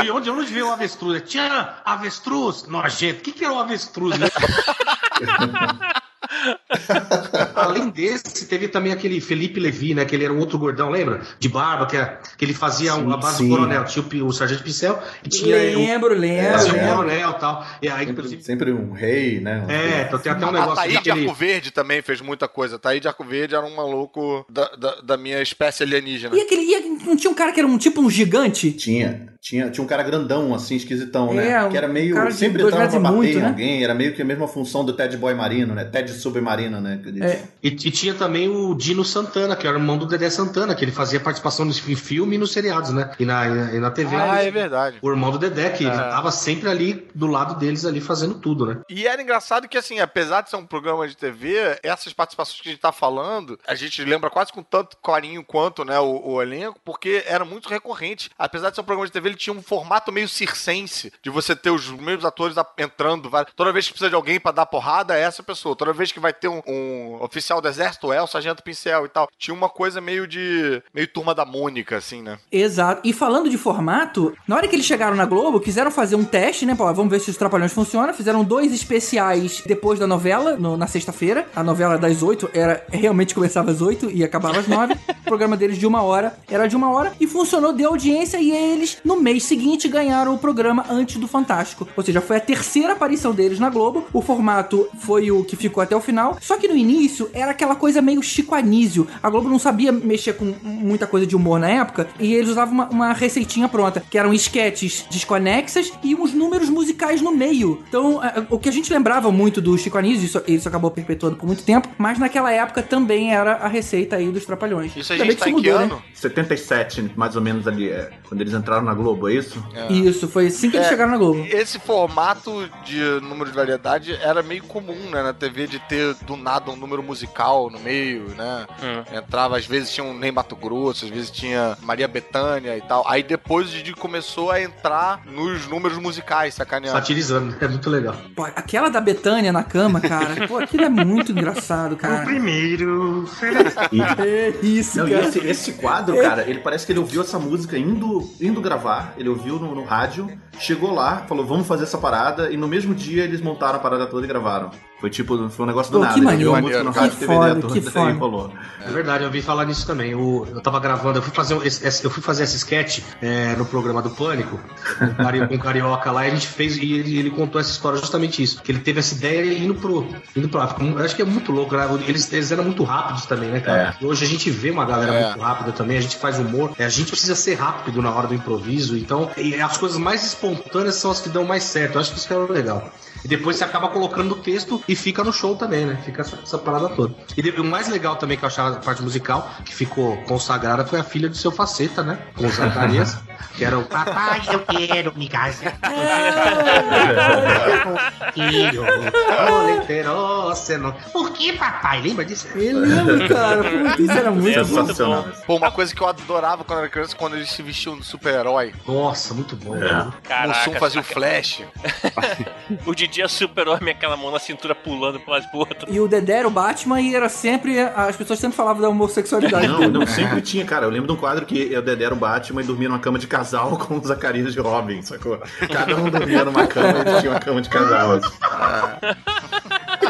E onde, onde veio o avestruz? Tinha avestruz? Nojento. O que, que era o avestruz? né? Além desse, teve também aquele Felipe Levi, né? Que ele era um outro gordão, lembra? De barba, que, é- que ele fazia Sim, a base sim. do coronel. Tinha o, o sargento pincel e tinha Lembro, o, lembro, fazia o lembro. coronel e tal. E aí, Sempre, inclusive. sempre um rei, né? É, então tem até um A negócio Taí de daquele. Arco Verde também fez muita coisa. Taí de Arco Verde era um maluco da, da, da minha espécie alienígena. E aquele. E não tinha um cara que era um tipo um gigante? Tinha. Tinha, tinha um cara grandão, assim, esquisitão, né? É, um que era meio. cara de sempre entrava pra bater muito, em né? alguém. Era meio que a mesma função do Ted Boy Marino, né? Ted Submarino, né? É. E, e tinha também o Dino Santana, que era o irmão do Dedé Santana, que ele fazia participação no fi- filme e nos seriados, né? E na, e na, e na TV. Ah, é verdade. O irmão do Dedé, que É. tava sempre ali do lado deles, ali fazendo tudo, né? E era engraçado que, assim, apesar de ser um programa de TV, essas participações que a gente tá falando, a gente lembra quase com tanto carinho quanto, né, o, o elenco, porque era muito recorrente. Apesar de ser um programa de TV, ele tinha um formato meio circense, de você ter os mesmos atores a- entrando. Toda vez que precisa de alguém pra dar porrada, é essa pessoa. Toda vez que vai ter um, um oficial do exército, é o sargento pincel e tal. Tinha uma coisa meio de... meio turma da Mônica, assim, né? Exato. E falando de formato, na hora que eles chegaram na Globo, quiseram fazer um teste, né? Pô, vamos ver se os Trapalhões funcionam. Fizeram dois especiais depois da novela, no- na sexta-feira. A novela das oito era realmente começava às oito e acabava às nove. o programa deles de uma hora era de uma hora e funcionou, deu audiência e eles, no mês seguinte, ganharam o programa antes do Fantástico. Ou seja, foi a terceira aparição deles na Globo. O formato foi o que ficou até o final. Só que no início era aquela coisa meio Chico Anísio. A Globo não sabia mexer com muita coisa de humor na época e eles usavam uma, uma receitinha pronta, que eram esquetes desconexas e uns números musicais no meio. Então, é, o que a gente lembrava muito do Chico Anísio, isso, isso acabou perpetuando por muito tempo, mas naquela época também era a receita aí dos Trapalhões. Isso a gente tá em isso que mudou, né? ano? 77, mais ou menos ali, é, quando eles entraram na Globo, é isso? Isso, foi assim que eles É. chegaram na Globo. Esse formato de número de variedade era meio comum, né, na TV, de ter do nada um número musical no meio, né? Hum. Entrava, às vezes tinha um Ney Mato Grosso, às vezes tinha Maria Bethânia e tal. Aí depois o Didi começou a entrar nos números musicais, sacaneando. Satirizando, é muito legal. Pô, aquela da Betânia na cama, cara, pô, aquilo é muito engraçado, cara. primeiro. É isso, Não, e cara. esse, esse quadro, cara, ele parece que ele ouviu essa música indo, indo gravar, ele ouviu no, no rádio, chegou lá, falou, vamos fazer essa parada, e no mesmo dia eles montaram a parada toda e gravaram. Foi tipo, foi um negócio do Pô, nada. que ele maneiro. ouviu a música no Que foda, que e foda. rolou. É verdade, eu ouvi falar nisso também. O- eu tava gravando, eu fui fazer, esse- eu fui fazer esse sketch é, no programa do Pânico, com um carioca lá, e a gente fez, e ele, ele contou essa história justamente isso. Que ele teve essa ideia indo pro. Indo pro África. Eu acho que é muito louco, né? Eles, eles eram muito rápidos também, né, cara? E hoje a gente vê uma galera É. muito rápida também, a gente faz humor, é, a gente precisa ser rápido na hora do improviso, então e as coisas mais espontâneas são as que dão mais certo. Eu acho que isso que é legal. E depois você acaba colocando o texto e fica no show também, né? Fica essa, essa parada toda. E o mais legal também que eu achava a parte musical, que ficou consagrada, foi a filha do seu Faceta, né? Com Zacarias, que era o. Papai, eu quero me casar. Filho, coleteróceno. Por que, papai? Lembra disso? Eu lembro, cara. Isso era muito É Sensacional. Pô, uma coisa que eu adorava quando era criança, quando eles se vestiam de super-herói. Nossa, muito bom. É. né? O Caraca, Mussum fazia o flash. o Didi é super-homem, aquela mão na cintura pulando pro lado pro outro. E o Dedé era o Batman e era sempre. As pessoas sempre falavam da homossexualidade Não, não, sempre tinha, cara. Eu lembro de um quadro que o Dedé era o Batman e dormia numa cama de casal com o Zacarias de Robin, sacou? Cada um dormia numa cama e eles tinham uma cama de casal. assim.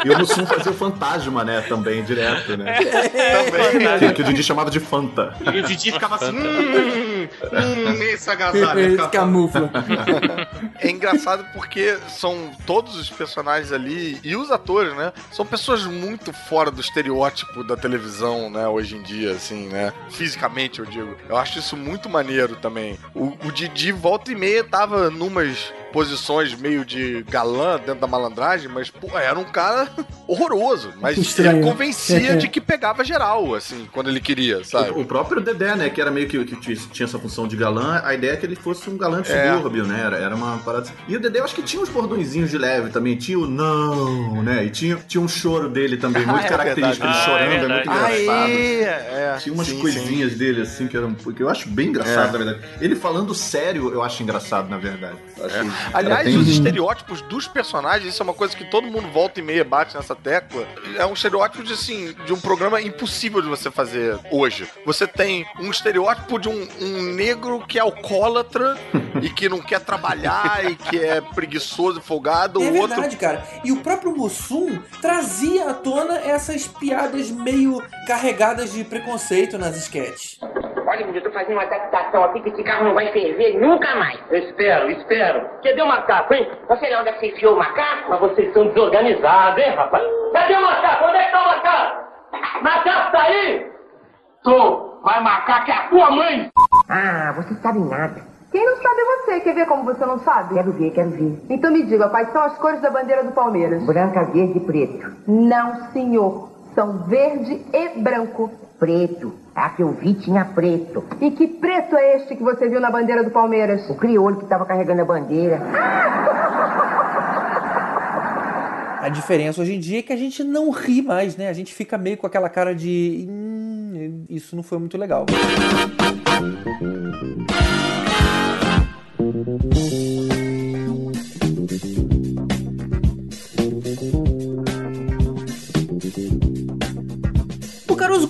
E o Mussum fazia o fantasma, né? Também, direto, né? Que, que o Didi chamava de Fanta. E o Didi ficava assim. Hum, hum, esse agasalho. Camufla. É engraçado porque são todos os personagens ali e os atores, né? São pessoas muito fora do estereótipo da televisão, né? Hoje em dia, assim, né? Fisicamente, eu digo. Eu acho isso muito maneiro também. O, o Didi, volta e meia, tava numas posições meio de galã dentro da malandragem, mas, pô, era um cara horroroso. Mas Estranho. ele convencia de que pegava geral, assim, quando ele queria, sabe? O, o próprio Dedé, né? Que era meio que, que tinha- essa função de galã, a ideia é que ele fosse um galã de É. subúrbio, né? Era, era uma parada. assim. E o Dedé, eu acho que tinha uns bordõezinhos de leve também. Tinha o não, né? E tinha, tinha um choro dele também, muito Ah, é característico. Ele chorando, Ah, é é muito engraçado. é. Tinha umas sim, coisinhas dele, assim, que, eram, que eu acho bem engraçado, É. na verdade. Ele falando sério, eu acho engraçado, na verdade. Eu acho Aliás, tem- os estereótipos dos personagens, isso é uma coisa que todo mundo volta e meia bate nessa tecla. É um estereótipo de assim, de um programa impossível de você fazer hoje. Você tem um estereótipo de um, um negro que é alcoólatra e que não quer trabalhar e que é preguiçoso e folgado. É o outro verdade, cara. E o próprio Mussum trazia à tona essas piadas meio carregadas de preconceito nas sketches. Olha, eu tô fazendo uma adaptação aqui que esse carro não vai ferver nunca mais. Espero, espero. Cadê o macaco, hein? Você não onde é que você enfiou o macaco? Mas vocês são desorganizados, hein, rapaz? Cadê o macaco? Onde é que tá o macaco? Macaco tá aí? Tô. Mas macaco é a tua mãe. Ah, você sabe nada. Quem não sabe é você. Quer ver como você não sabe? Quero ver, quero ver. Então me diga, quais são as cores da bandeira do Palmeiras? Branca, verde e preto. Não, senhor. São verde e branco. Preto. A que eu vi tinha preto. E que preto é este que você viu na bandeira do Palmeiras? O crioulo que tava carregando a bandeira. A diferença hoje em dia é que a gente não ri mais, né? A gente fica meio com aquela cara de. "Hum, isso não foi muito legal.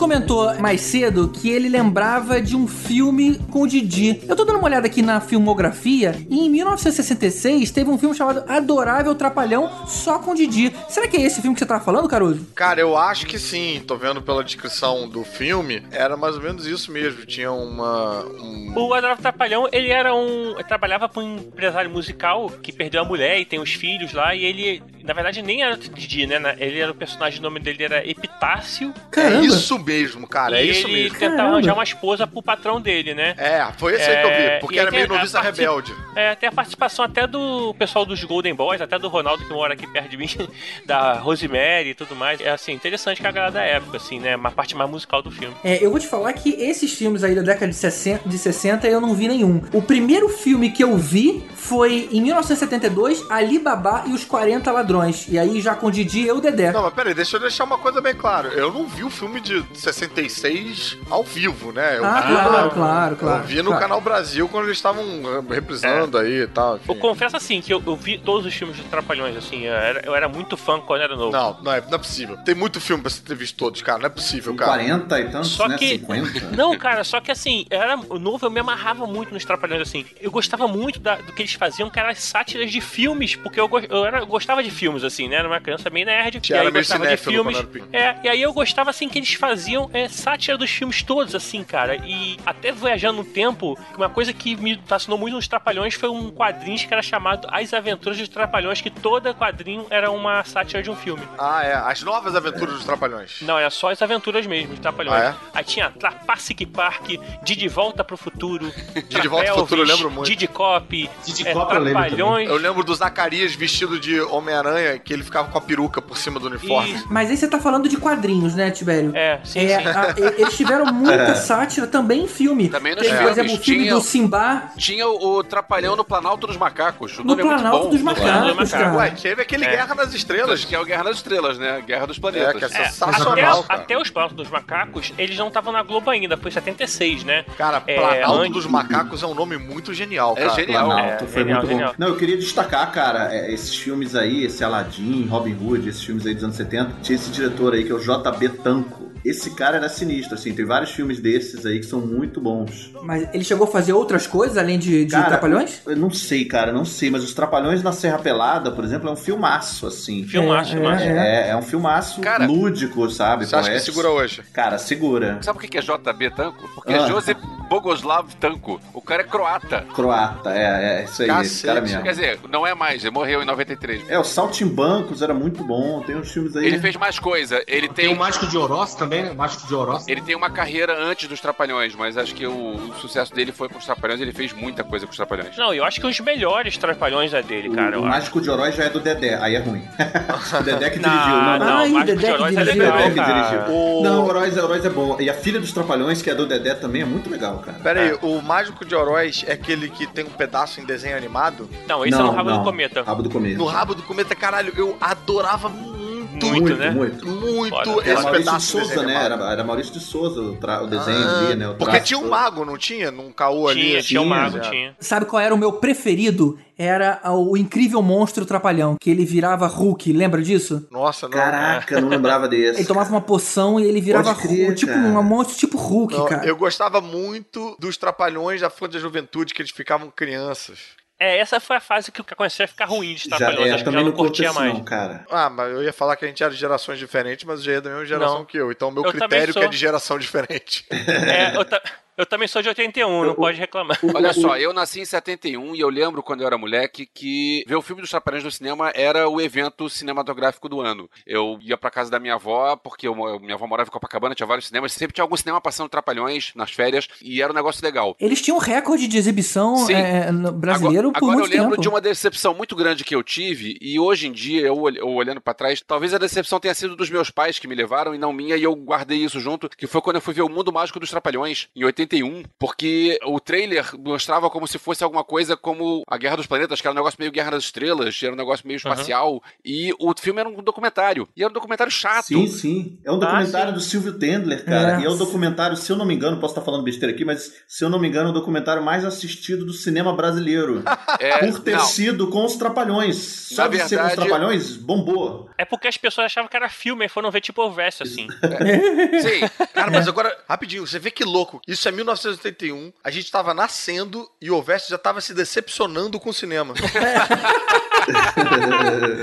Comentou mais cedo que ele lembrava de um filme com o Didi. Eu tô dando uma olhada aqui na filmografia e em 1966 teve um filme chamado Adorável Trapalhão só com o Didi. Será que é esse filme que você tava falando, Caruso? Cara, eu acho que sim. Tô vendo pela descrição do filme. Era mais ou menos isso mesmo. Tinha uma. um- O Adolfo Trapalhão, ele era um. ele trabalhava para um empresário musical que perdeu a mulher e tem os filhos lá. E ele, na verdade, nem era Didi, né? Ele era o personagem, o nome dele era Epitácio. É isso mesmo, cara. É e isso ele mesmo. tentava arranjar uma esposa pro patrão dele, né? É, foi esse aí que eu vi. Porque e aí era meio a noviça parti- rebelde. É, tem a participação até do pessoal dos Golden Boys, até do Ronaldo que mora aqui perto de mim, da Rosemary e tudo mais. É assim, interessante que a galera da época, assim, né? Uma parte mais musical do filme. É, eu vou te falar que esses filmes aí da década de 60, de 60 eu não vi nenhum. O primeiro filme que eu vi foi em 1972, Ali Babá e os 40 Ladrões. E aí já com o Didi e o Dedé. Não, mas peraí, deixa eu deixar uma coisa bem clara. Eu não vi o filme de 66 ao vivo, né? Eu Ah, vi claro, no- claro, claro, Eu vi no claro. Canal Brasil quando eles estavam eh, reprisando aí e tal. enfim. Eu confesso assim que eu, eu vi todos os filmes de Trapalhões, assim, eu era, eu era muito fã quando era novo. Não, não é, não é possível. Tem muito filme pra você ter visto todos, cara. Não é possível, cara. 40 e tantos, Só né? que. 50. Não, cara, só que assim, eu era novo, eu me amarrava muito nos Trapalhões, assim. Eu gostava muito da- do que eles faziam, que eram as sátiras de filmes, porque eu, eu, era, eu gostava de filmes, assim, né? Era uma criança bem nerd. E aí eu meio gostava de filmes. É, e aí eu gostava, assim, que eles faziam é, sátira dos filmes todos, assim, cara. E até viajando no tempo, uma coisa que me fascinou muito nos Trapalhões foi um quadrinho que era chamado As Aventuras dos Trapalhões, que toda quadrinho era uma sátira de um filme. Ah, é. As novas aventuras dos Trapalhões. Não, era só as aventuras mesmo, dos Trapalhões. Ah, Aí tinha Trapassic Park, de De Volta pro Futuro, De Volta pro Futuro, eu lembro muito. Didi Cop, Didi é, Cop eu lembro Trapalhões. Eu lembro do Zacarias vestido de Homem-Aranha, que ele ficava com a peruca por cima do uniforme. Mas aí você tá falando de quadrinhos, né, Tibério? É, sim, É, a- eles tiveram muita É. sátira também em filme. Também nos por filmes. exemplo, o filme Tinha- do Simba. Tinha o, o Trapalhão no Planalto dos Macacos. O No nome é muito Planalto bom. dos Macacos, cara. Ué, teve aquele É. Guerra nas Estrelas. Que é o Guerra nas Estrelas, né? Guerra dos Planetas. É, que é É, sensacional, até, até os Planos dos Macacos, eles não estavam na Globo ainda, foi 76, né? Cara, É, Planalto antes- dos Macacos é um nome muito genial, É cara. genial. Planalto, É, foi genial, muito genial. bom. Não, eu queria destacar, cara, é, esses filmes aí, esse Aladdin, Robin Hood, esses filmes aí dos anos 70, tinha esse diretor aí que é o JB Tanco. Esse cara era sinistro, assim, tem vários filmes desses aí que são muito bons. Mas ele chegou a fazer outras coisas além de, de Cara, Trapalhões? Eu não sei, cara, não sei, mas os Trapalhões na Serra Pelada, por exemplo, é um filmaço, assim. Filmaço, É, filmaço. É, é um filmaço Cara, lúdico, sabe? Você acha que segura hoje? Cara, segura. Sabe por que que é JB Tanco? Porque Ah. é Josep Bogoslav Tanco. O cara é croata. Croata, é, é isso aí, esse Cacete. cara mesmo. Quer dizer, não é mais, ele morreu em 93. É, o Saltimbancos era muito bom, tem uns filmes aí. Ele fez mais coisa. Ele Tem tem, o Mágico de Oroz também, né? O Mágico de Oroz. ele tem uma carreira antes dos Trapalhões, mas acho que o, o sucesso dele foi com os Trapalhões. Ele fez muita coisa com os Trapalhões. Não, eu acho que os melhores Trapalhões é dele, cara. o, o. Mágico de Herói já é do Dedé, aí é ruim. o Dedé que Não, dirigiu. Não, não. não, Ai, Mágico de Dedé que Heróis é dirigiu. legal, Dedé que dirigiu. O- Não, Heróis, Heróis é bom. E a filha dos Trapalhões, que é do Dedé, também é muito legal, cara. Pera aí, o Mágico de Oroz é aquele que tem um pedaço em desenho animado? Não, esse é no Rabo do Cometa. Rabo do Cometa. No rabo do cometa, caralho, eu adorava muito Muito, né? muito. Muito Foda. esse Era Maurício de pedaço de Souza, né? animado. Era, era Maurício de Souza o, tra- o desenho Ah, ali, né? O Porque tinha um mago, não tinha? Num caô ali. Tinha, tinha o tinha, mago, já. tinha. Sabe qual era o meu preferido? Era o incrível monstro trapalhão, que ele virava Hulk, lembra disso? Nossa, não. Caraca, não lembrava desse. Ele tomava uma poção e ele virava crer, Hulk, tipo um monstro tipo Hulk, Não, cara. eu gostava muito dos trapalhões da Fonte da Juventude, que eles ficavam crianças. É, essa foi a fase que começou a ficar ruim de Já, Trapalhões. é, Acho que eu também não não curti curtia isso mais. não, cara. Ah, mas eu ia falar que a gente era de gerações diferentes, mas já é da mesma geração Não. que eu. Então, meu Eu critério que é sou. de geração diferente. É, eu, ta- eu também sou de 81, não pode reclamar. Olha só, eu nasci em 71 e eu lembro quando eu era moleque que ver o filme dos Trapalhões no cinema era o evento cinematográfico do ano. Eu ia pra casa da minha avó, porque eu, minha avó morava em Copacabana, tinha vários cinemas, sempre tinha algum cinema passando Trapalhões nas férias e era um negócio legal. Eles tinham um recorde de exibição é, no- brasileiro agora, por agora muito eu lembro tempo. de uma decepção muito grande que eu tive e hoje em dia, eu, eu olhando pra trás, talvez a decepção tenha sido dos meus pais que me levaram e não minha e eu guardei isso junto, que foi quando eu fui ver o Mundo Mágico dos Trapalhões em 81, porque o trailer mostrava como se fosse alguma coisa como a Guerra dos Planetas, que era um negócio meio Guerra das Estrelas, era um negócio meio espacial e o filme era um documentário. E era um documentário chato. Sim, sim. É um documentário do Silvio Tendler, cara. E é o documentário, se eu não me engano, posso estar falando besteira aqui, mas se eu não me engano, é o documentário mais assistido do cinema brasileiro. É, por ter não. sido com os Trapalhões. Só Na de ser com os verdade- Trapalhões, bombou. É porque as pessoas achavam que era filme e foram ver tipo o verso, assim. Sim. Cara, mas agora, rapidinho, você vê que louco. Isso é 1981, a gente tava nascendo e o Oveste já tava se decepcionando com o cinema.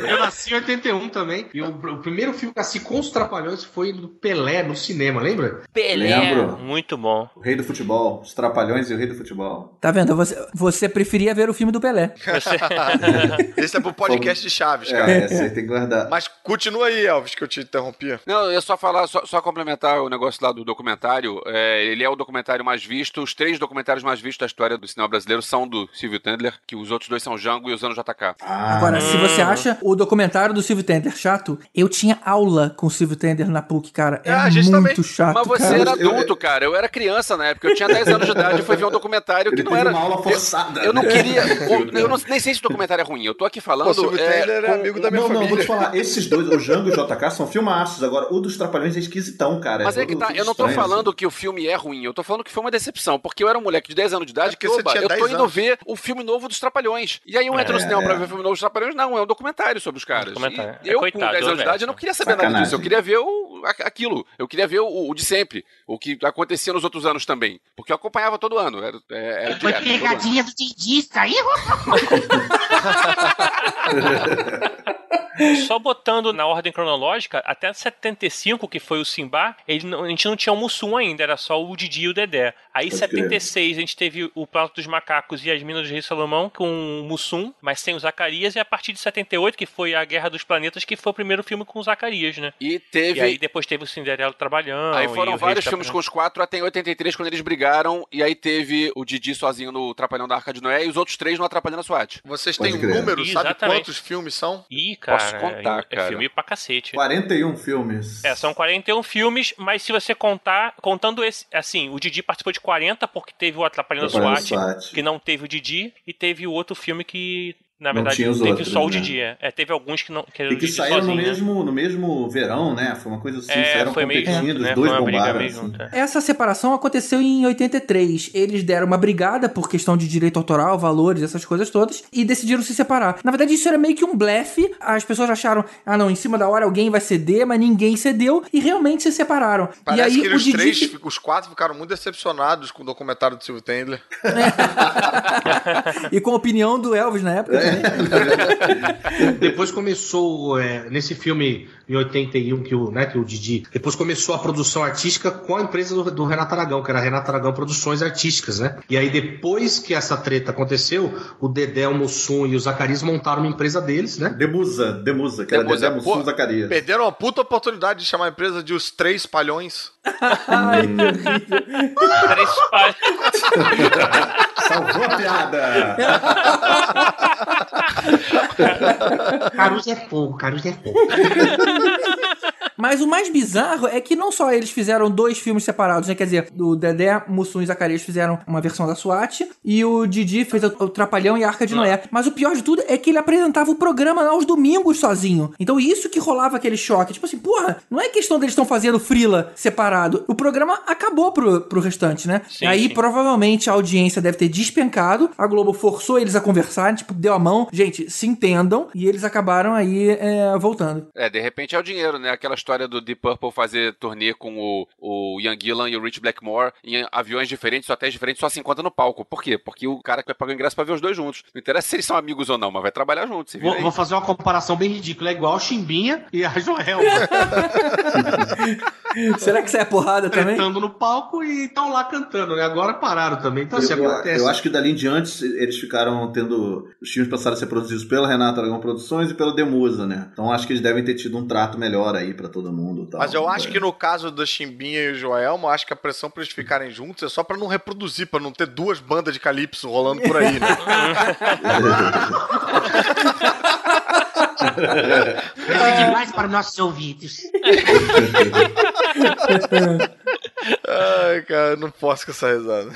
Eu nasci em 81 também. E o, o primeiro filme que eu assisti com os Trapalhões foi do Pelé no cinema, lembra? Pelé, Lembro. muito bom. O rei do futebol, os Trapalhões e o rei do futebol. Tá vendo? Você, você preferia ver o filme do Pelé. Esse é pro podcast de Chaves, cara. É, aí tem que guardar. Mas continua aí, Elvis, que eu te interrompi. Não, eu ia só falar, só, só complementar o negócio lá do documentário. É, ele é o documentário mais visto. Os três documentários mais vistos da história do cinema brasileiro são do Silvio Tendler, que os outros dois são Django e os anos JK. Ah, Agora, se você acha o documentário do Silvio Tender chato, eu tinha aula com o Silvio Tender na PUC, cara. É Ah, a gente muito também. chato, Mas você cara. era adulto, cara. Eu era criança na época. Eu tinha 10 anos de idade e fui ver um documentário que Ele não era. uma aula forçada. Eu não né? queria. Eu não, nem sei se o documentário é ruim. Eu tô aqui falando. Pô, Silvio é, Tendler é com- amigo da minha Não, não, família. vou te falar, esses dois, o Django e o JK, são filmaços. Agora, o dos Trapalhões é esquisitão, cara. Mas é que todo- tá, eu não tô estranho, falando que o filme é ruim, eu tô falando que foi uma decepção, porque eu era um moleque de 10 anos de idade É que, você oba, tinha eu tô 10 indo anos. ver o filme novo dos Trapalhões. E aí eu entro no É, cinema pra é. ver o filme novo dos Trapalhões, não, é um documentário sobre os caras. Documentário. E É eu, coitado, com 10 anos de eu idade, eu não queria saber nada Sacanagem. disso, eu queria ver o, aquilo, eu queria ver o, o de sempre, o que acontecia nos outros anos também, porque eu acompanhava todo ano, era, é, era direto, pegadinha do Didi, saiu? Só botando na ordem cronológica, até 75, que foi o Simba, ele não- a gente não tinha o Mussum ainda, era só o Didi e o Dedé. Aí, em Pode crer. 76, a gente teve o Planeta dos Macacos e as Minas do Rei Salomão com o Mussum, mas sem o Zacarias, e a partir de 78, que foi a Guerra dos Planetas, que foi o primeiro filme com o Zacarias, né? E E teve... aí depois teve o Cinderela Trabalhando. Aí e foram vários filmes com os quatro, até em 83, quando eles brigaram, e aí teve o Didi sozinho no Trapalhão da Arca de Noé, e os outros três no Atrapalhando a SWAT. Vocês têm um número, sabe quantos filmes são? Ih, cara, Posso contar, é, cara. é filme pra cacete. 41 filmes. É, são 41 filmes, mas se você contar, contando esse, assim, o Didi participou de 40 porque teve o Atrapalhando Atrapalhando SWAT, SWAT. que não teve o Didi, e teve o outro filme que, na Não verdade, tinha os teve outros, só o né? Didi. É. É, teve alguns que não que E que saíram no né? mesmo, no mesmo verão, né? Foi uma coisa assim, É, saíram foi meio competindo, os né? dois bombaram. meio assim. é. Essa separação aconteceu em 83. Eles deram uma brigada por questão de direito autoral, valores, essas coisas todas, e decidiram se separar. Na verdade, isso era meio que um blefe. As pessoas acharam, ah, não, em cima da hora alguém vai ceder, mas ninguém cedeu, e realmente se separaram. Parece e aí que o os Didi. três, os quatro ficaram muito decepcionados com o documentário do Silvio Tendler. e com a opinião do Elvis na época também. Depois começou, é, nesse filme em 81, que o, né, que o Didi. Depois começou a produção artística com a empresa do, do Renato Aragão, que era Renato Aragão Produções Artísticas, né? E aí, depois que essa treta aconteceu, o Dedé, o Mussum e o Zacarias montaram uma empresa deles, né? Demusa, Demusa, que Demusa, era Dedé Mussum Zacarias. Perderam uma puta oportunidade de chamar a empresa de Os Três Palhões. Ai, que horrível. Três pa- Salvou a piada! Caruso é fogo, Caruso é fogo. Mas o mais bizarro é que não só eles fizeram dois filmes separados, né? Quer dizer, o Dedé, Mussum e Zacarias fizeram uma versão da SWAT e o Didi fez o Trapalhão e a Arca de Noé. Mas o pior de tudo é que ele apresentava o programa aos domingos sozinho. Então isso que rolava aquele choque. Tipo assim, porra, não é questão deles estão fazendo frila separado. O programa acabou pro, pro restante, né? Sim, Aí sim. provavelmente a audiência deve ter despencado. A Globo forçou eles a conversar, tipo, deu a mão. Gente, se entendam. E eles acabaram aí é, voltando. É, de repente é o dinheiro, né? Aquela história do Deep Purple fazer turnê com o, o Ian Gillan e o Rich Blackmore em aviões diferentes, hotéis diferentes, só se encontra no palco. Por quê? Porque o cara que vai pagar o ingresso pra ver os dois juntos. Não interessa se eles são amigos ou não, mas vai trabalhar junto. Se vira Vou, vou fazer uma comparação bem ridícula. É igual a Chimbinha e a Joelma. Será que sai a porrada também? Cantando no palco e estão lá cantando, né? Agora pararam também. Então, assim, eu, acontece. eu acho que dali em diante eles ficaram tendo. Os filmes passaram a ser produzidos pela Renata Aragão Produções e pela Demusa, né? Então acho que eles devem ter tido um trato melhor aí pra todo mundo. e tal. Mas eu acho É. que no caso do Chimbinha e o Joelmo, eu acho que a pressão pra eles ficarem juntos é só pra não reproduzir, pra não ter duas bandas de calypso rolando por aí, né? É demais para nossos ouvidos. Ai, cara, não posso com essa risada.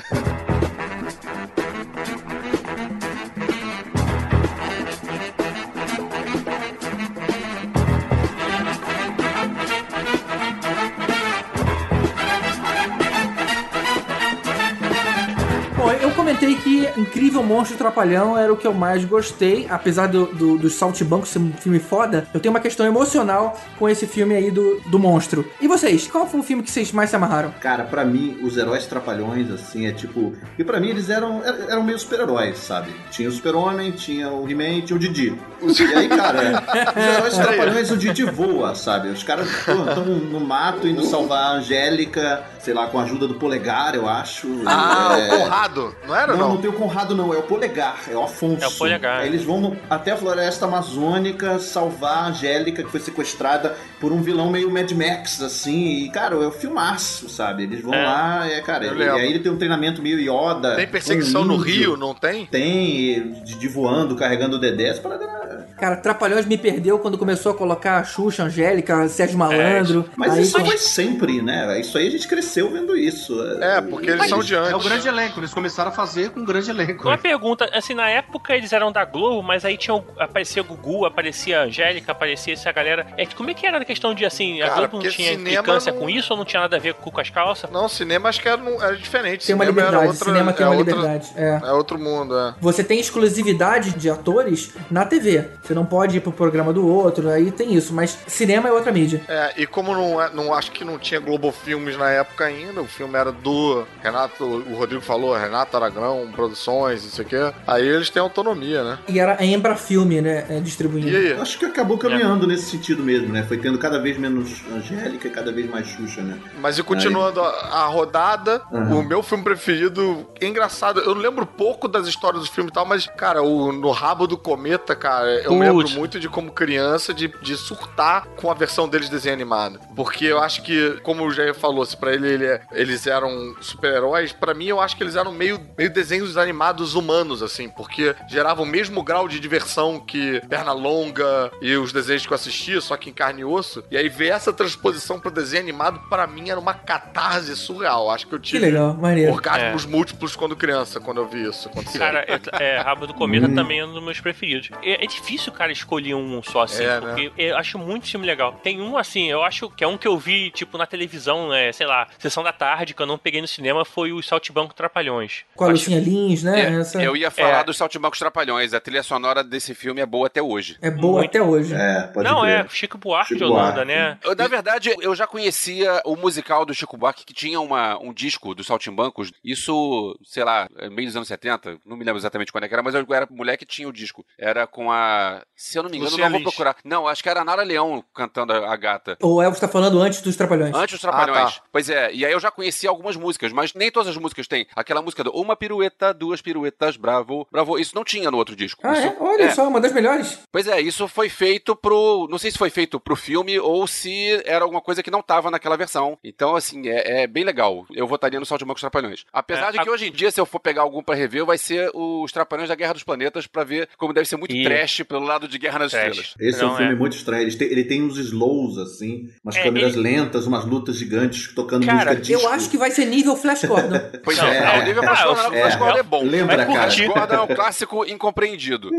Incrível Monstro Trapalhão era o que eu mais gostei, apesar do, do, do Saltimbanco ser um filme foda, eu tenho uma questão emocional com esse filme aí do, do monstro. E vocês, qual foi o filme que vocês mais se amarraram? Cara, pra mim, os heróis trapalhões, assim, é tipo. E pra mim, eles eram, er- eram meio super-heróis, sabe? Tinha o Super-Homem, tinha o He-Man, tinha o Didi. E aí, cara, os heróis trapalhões, o Didi voa, sabe? Os caras estão no mato indo salvar a Angélica, sei lá, com a ajuda do polegar, eu acho. Ah, É, o Conrado, não era não, não? não tem o Conrado, não. É o Polegar. É o Afonso. É o Polegar. Aí eles vão até a floresta amazônica salvar a Angélica, que foi sequestrada por um vilão meio Mad Max, assim. E, cara, é o filmaço, sabe? Eles vão É. lá, é, cara. E lembro. aí ele tem um treinamento meio Yoda. Tem perseguição um no. Rio, não tem? Tem, de, de voando, carregando o Dedé. Essa parada era- Cara, Trapalhões me perdeu quando começou a colocar a Xuxa, Angélica, Sérgio Malandro. Mas aí, isso pô, foi sempre, né? Isso aí a gente cresceu vendo isso. É, porque eles são de É o antes. grande elenco. Eles começaram a fazer com um grande elenco. Uma pergunta, assim, na época eles eram da Globo, mas aí tinha, o- aparecia Gugu, aparecia a Angélica, aparecia essa galera. É que como é que era a questão de assim, a Cara, Globo não tinha implicância não- com isso ou não tinha nada a ver com as calças? Não, cinema acho que era, era diferente. tem uma cinema era liberdade, outra- cinema tem é uma outra- liberdade. É. É outro mundo, é. Você tem exclusividade de atores na TV. Você não pode ir pro programa do outro, aí tem isso. Mas cinema é outra mídia. É, e como não, é- não acho que não tinha Globo Filmes na época ainda, o filme era do Renato, o Rodrigo falou, Renato Aragão, Produções, não sei o quê. Aí eles têm autonomia, né? E era a Embra Filme, né? é, distribuindo. E aí? Eu Acho que acabou caminhando nesse sentido mesmo, né? Foi tendo cada vez menos Angélica e cada vez mais Xuxa, né? Mas e continuando a, a rodada, Uhum. o meu filme preferido, é engraçado, eu lembro pouco das histórias do filme e tal, mas, cara, o No Rabo do Cometa, cara, eu Putz. lembro muito de como criança, de, de surtar com a versão deles desenho animado. Porque eu acho que, como o Jair falou, se pra ele, ele é- eles eram super-heróis, pra mim eu acho que eles eram meio, meio desenhos animados humanos, assim, porque geravam o mesmo grau de diversão que Pernalonga e os desenhos que eu assistia, só que em carne e osso. E aí ver essa transposição pra desenho animado, pra mim era uma catarse surreal. Acho que eu Que tive legal, maneiro. orgasmos múltiplos quando criança, quando eu vi isso acontecer. Cara, eu- é, Rabo do Cometa também é um dos meus preferidos. É, é difícil, cara, escolher um só, assim, É, porque eu acho muito filme legal. Tem um, assim, eu acho que é um que eu vi, tipo, na televisão, né, sei lá, sessão da tarde, que eu não peguei no cinema, foi o Saltibanco Trapalhões. Com a Acho- Lucinha Lins, né? É, Essa Eu ia falar É. dos Saltimbancos Trapalhões. A trilha sonora desse filme é boa até hoje. é boa muito- até hoje. É, pode não, crer. é Chico Buarque Chico de Holanda, Buarque. né? Eu, na verdade, eu já conhecia o musical do Chico Buarque, que tinha uma, um disco dos Saltimbancos. Isso, sei lá, meio dos anos 70. Não me lembro exatamente quando é que era, mas eu era moleque e tinha o disco. Era com a... Se eu não me engano, Lucia não vou Lins. procurar. Não, acho que era a Nara Leão cantando a, gata. O Elvis tá falando antes dos Trapalhões. Antes dos Trapalhões. Ah, tá. Pois é, e aí eu já conhecia algumas músicas, mas nem todas as músicas têm. Aquela música do Uma Pirueta, Duas Piruetas, Bravo, Bravo. Isso não tinha no outro disco. Ah, Isso- é? Olha só, uma das melhores. Pois é, isso foi feito pro. Não sei se foi feito pro filme ou se era alguma coisa que não tava naquela versão. Então, assim, é, é bem legal. Eu votaria no Saltimbancos Trapalhões. Apesar É, de a- que hoje em dia, se eu for pegar algum pra rever, vai ser os Trapalhões da Guerra dos Planetas pra ver como deve ser muito Ih. trash pelo pelo lado de Guerra nas Estrelas. Esse é um filme muito estranho. Ele tem, ele tem uns slows, assim, umas É, câmeras ele- lentas, umas lutas gigantes tocando Cara, música disco. eu acho que vai ser nível Flash Gordon. Pois Não, é, é, o nível é, Flash Gordon é, não, Flash Gordon é bom. lembra, Mas cara. Flash Gordon é um clássico incompreendido.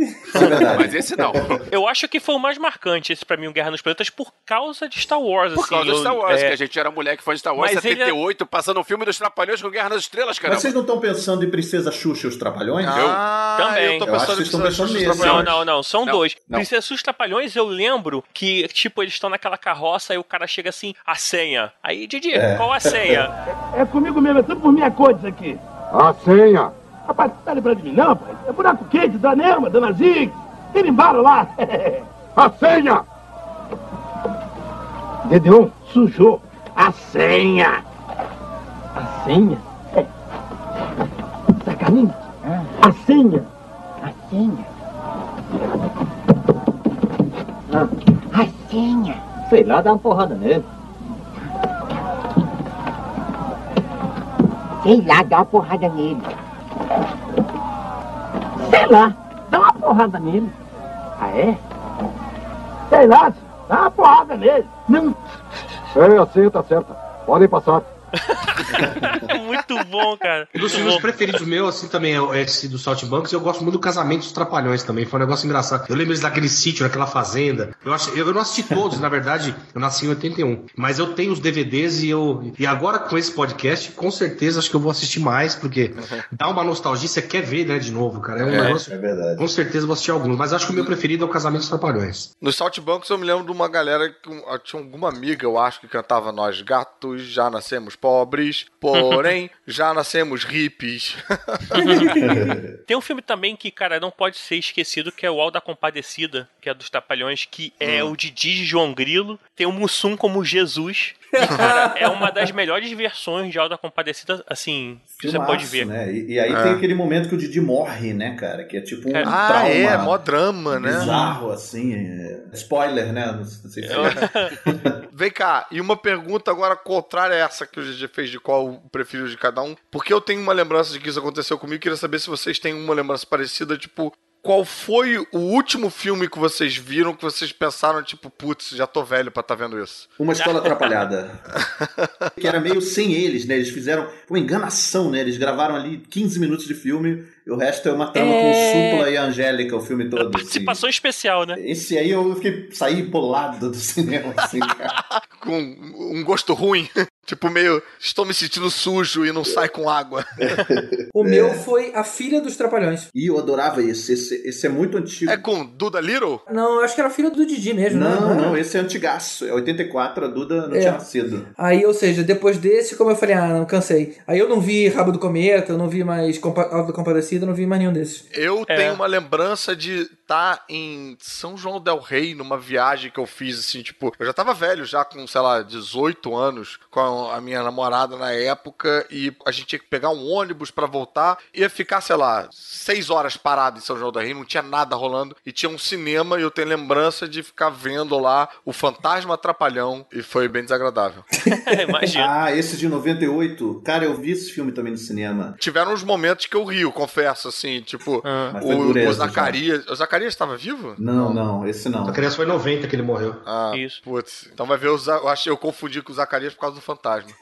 Mas esse não. Eu acho que foi o mais marcante, esse pra mim, o Guerra nos Planetas, por causa de Star Wars, Por assim. causa do eu- Star Wars, é, que a gente era moleque fã de Star Wars, Mas ele é- 78, passando o filme dos Trapalhões com Guerra nas Estrelas, cara. Mas vocês não estão pensando em Princesa Xuxa e os Trapalhões? Ah, Também. eu tô Eu acho pensando que em vocês estão Princesa pensando Xuxa nesse. Não, Trapalhões. não, não, são Não, dois. não. Princesa Sus Trapalhões, eu lembro que, tipo, eles estão naquela carroça e o cara chega assim, a senha. Aí, Didi, qual a senha? É comigo mesmo, é tudo por minha conta isso aqui. A senha. Rapaz, tá lembrando de mim não, rapaz? É buraco quente, da Nelma, Dona Zig. Tira embora lá. A senha. Gedeon sujou a senha. A senha? É. Sacaninho? A senha. A senha? A senha. Sei lá, dá uma porrada nele. Sei lá, dá uma porrada nele. Sei lá, dá uma porrada nele. Ah, é? Sei lá, dá uma porrada nele. Não, É, a senha tá certa. Podem passar. Muito bom, cara. Um dos Muito filmes bom. preferidos meu, assim, também é esse do Saltimbancos. Eu gosto muito do Casamento dos Trapalhões também. Foi um negócio engraçado. Eu lembro eles daquele sítio, naquela fazenda. Eu, acho, eu não assisti todos, na verdade. Eu nasci em 81. Mas eu tenho os DVDs e eu. E agora com esse podcast, com certeza acho que eu vou assistir mais, porque dá uma nostalgia. Você quer ver, né, de novo, cara. É um negócio. É verdade. Com certeza eu vou assistir alguns. Mas acho que o meu preferido é o Casamento dos Trapalhões. Nos Saltimbancos eu me lembro de uma galera que tinha alguma amiga, eu acho, que cantava Nós gatos já nascemos pobres, porém já nascemos hippies. Tem um filme também que, cara, não pode ser esquecido, que é o Al da Compadecida, que é dos Trapalhões, que é Hum. o Didi de João Grilo. Tem o Mussum como Jesus. Cara, é uma das melhores versões de Al da Compadecida, assim, que você pode ver. Né? E, e aí É. tem aquele momento que o Didi morre, né, cara? Que é tipo um ah, trauma é, mó drama, né? bizarro, assim. é- Spoiler, né? Não sei se Vem cá, e uma pergunta agora contrária a essa que o GG fez de qual o preferido de cada um. Porque eu tenho uma lembrança de que isso aconteceu comigo, queria saber se vocês têm uma lembrança parecida, tipo, qual foi o último filme que vocês viram que vocês pensaram, tipo, putz, já tô velho pra tá vendo isso? Uma escola atrapalhada. que era meio sem eles, né? Eles fizeram uma enganação, né? Eles gravaram ali 15 minutos de filme e o resto é uma trama É. com o Supla e a Angélica, o filme todo. Assim. Participação especial, né? Esse aí eu fiquei, saí bolado do cinema, assim, cara. Com um gosto ruim. Tipo, meio, estou me sentindo sujo e não sai com água. O meu foi A Filha dos Trapalhões. E eu adorava esse. Esse, esse é muito antigo. É com Duda Little? Não, eu acho que era a filha do Didi mesmo, né? Não, era? não, esse é antigaço. É 84, a Duda não É. tinha nascido. Aí, ou seja, depois desse, como eu falei, ah, não cansei. Aí eu não vi Rabo do Cometa, eu não vi mais Alto da Compadecida, eu não vi mais nenhum desses. Eu É. tenho uma lembrança de estar em São João del Rei, numa viagem que eu fiz, assim, tipo, eu já tava velho, já com, sei lá, 18 anos, com a minha namorada na época, e a gente tinha que pegar um ônibus pra voltar, ia ficar, sei lá, seis horas parado em São João del Rei, não tinha nada rolando, e tinha um cinema, e eu tenho lembrança de ficar vendo lá o Fantasma Trapalhão, e foi bem desagradável. Imagina. Ah, esse de 98. Cara, eu vi esse filme também no cinema. Tiveram uns momentos que eu rio, confesso, assim, tipo, Ah. O, dureza o já. Zacarias. O Zacarias estava vivo? Não, não, esse não. A criança foi em 90 que ele morreu. Ah, Isso. Putz, então vai ver, eu achei eu confundi com o Zacarias por causa do fantasma.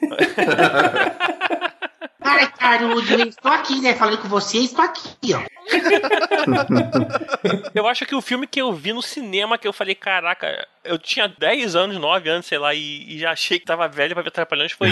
Para, Carudo, eu estou aqui, né? Falando com você, estou aqui, ó. Eu acho que o filme que eu vi no cinema, que eu falei, caraca, eu tinha 10 anos, 9 anos, sei lá, e, e já achei que tava velho pra ver Trapalhões, foi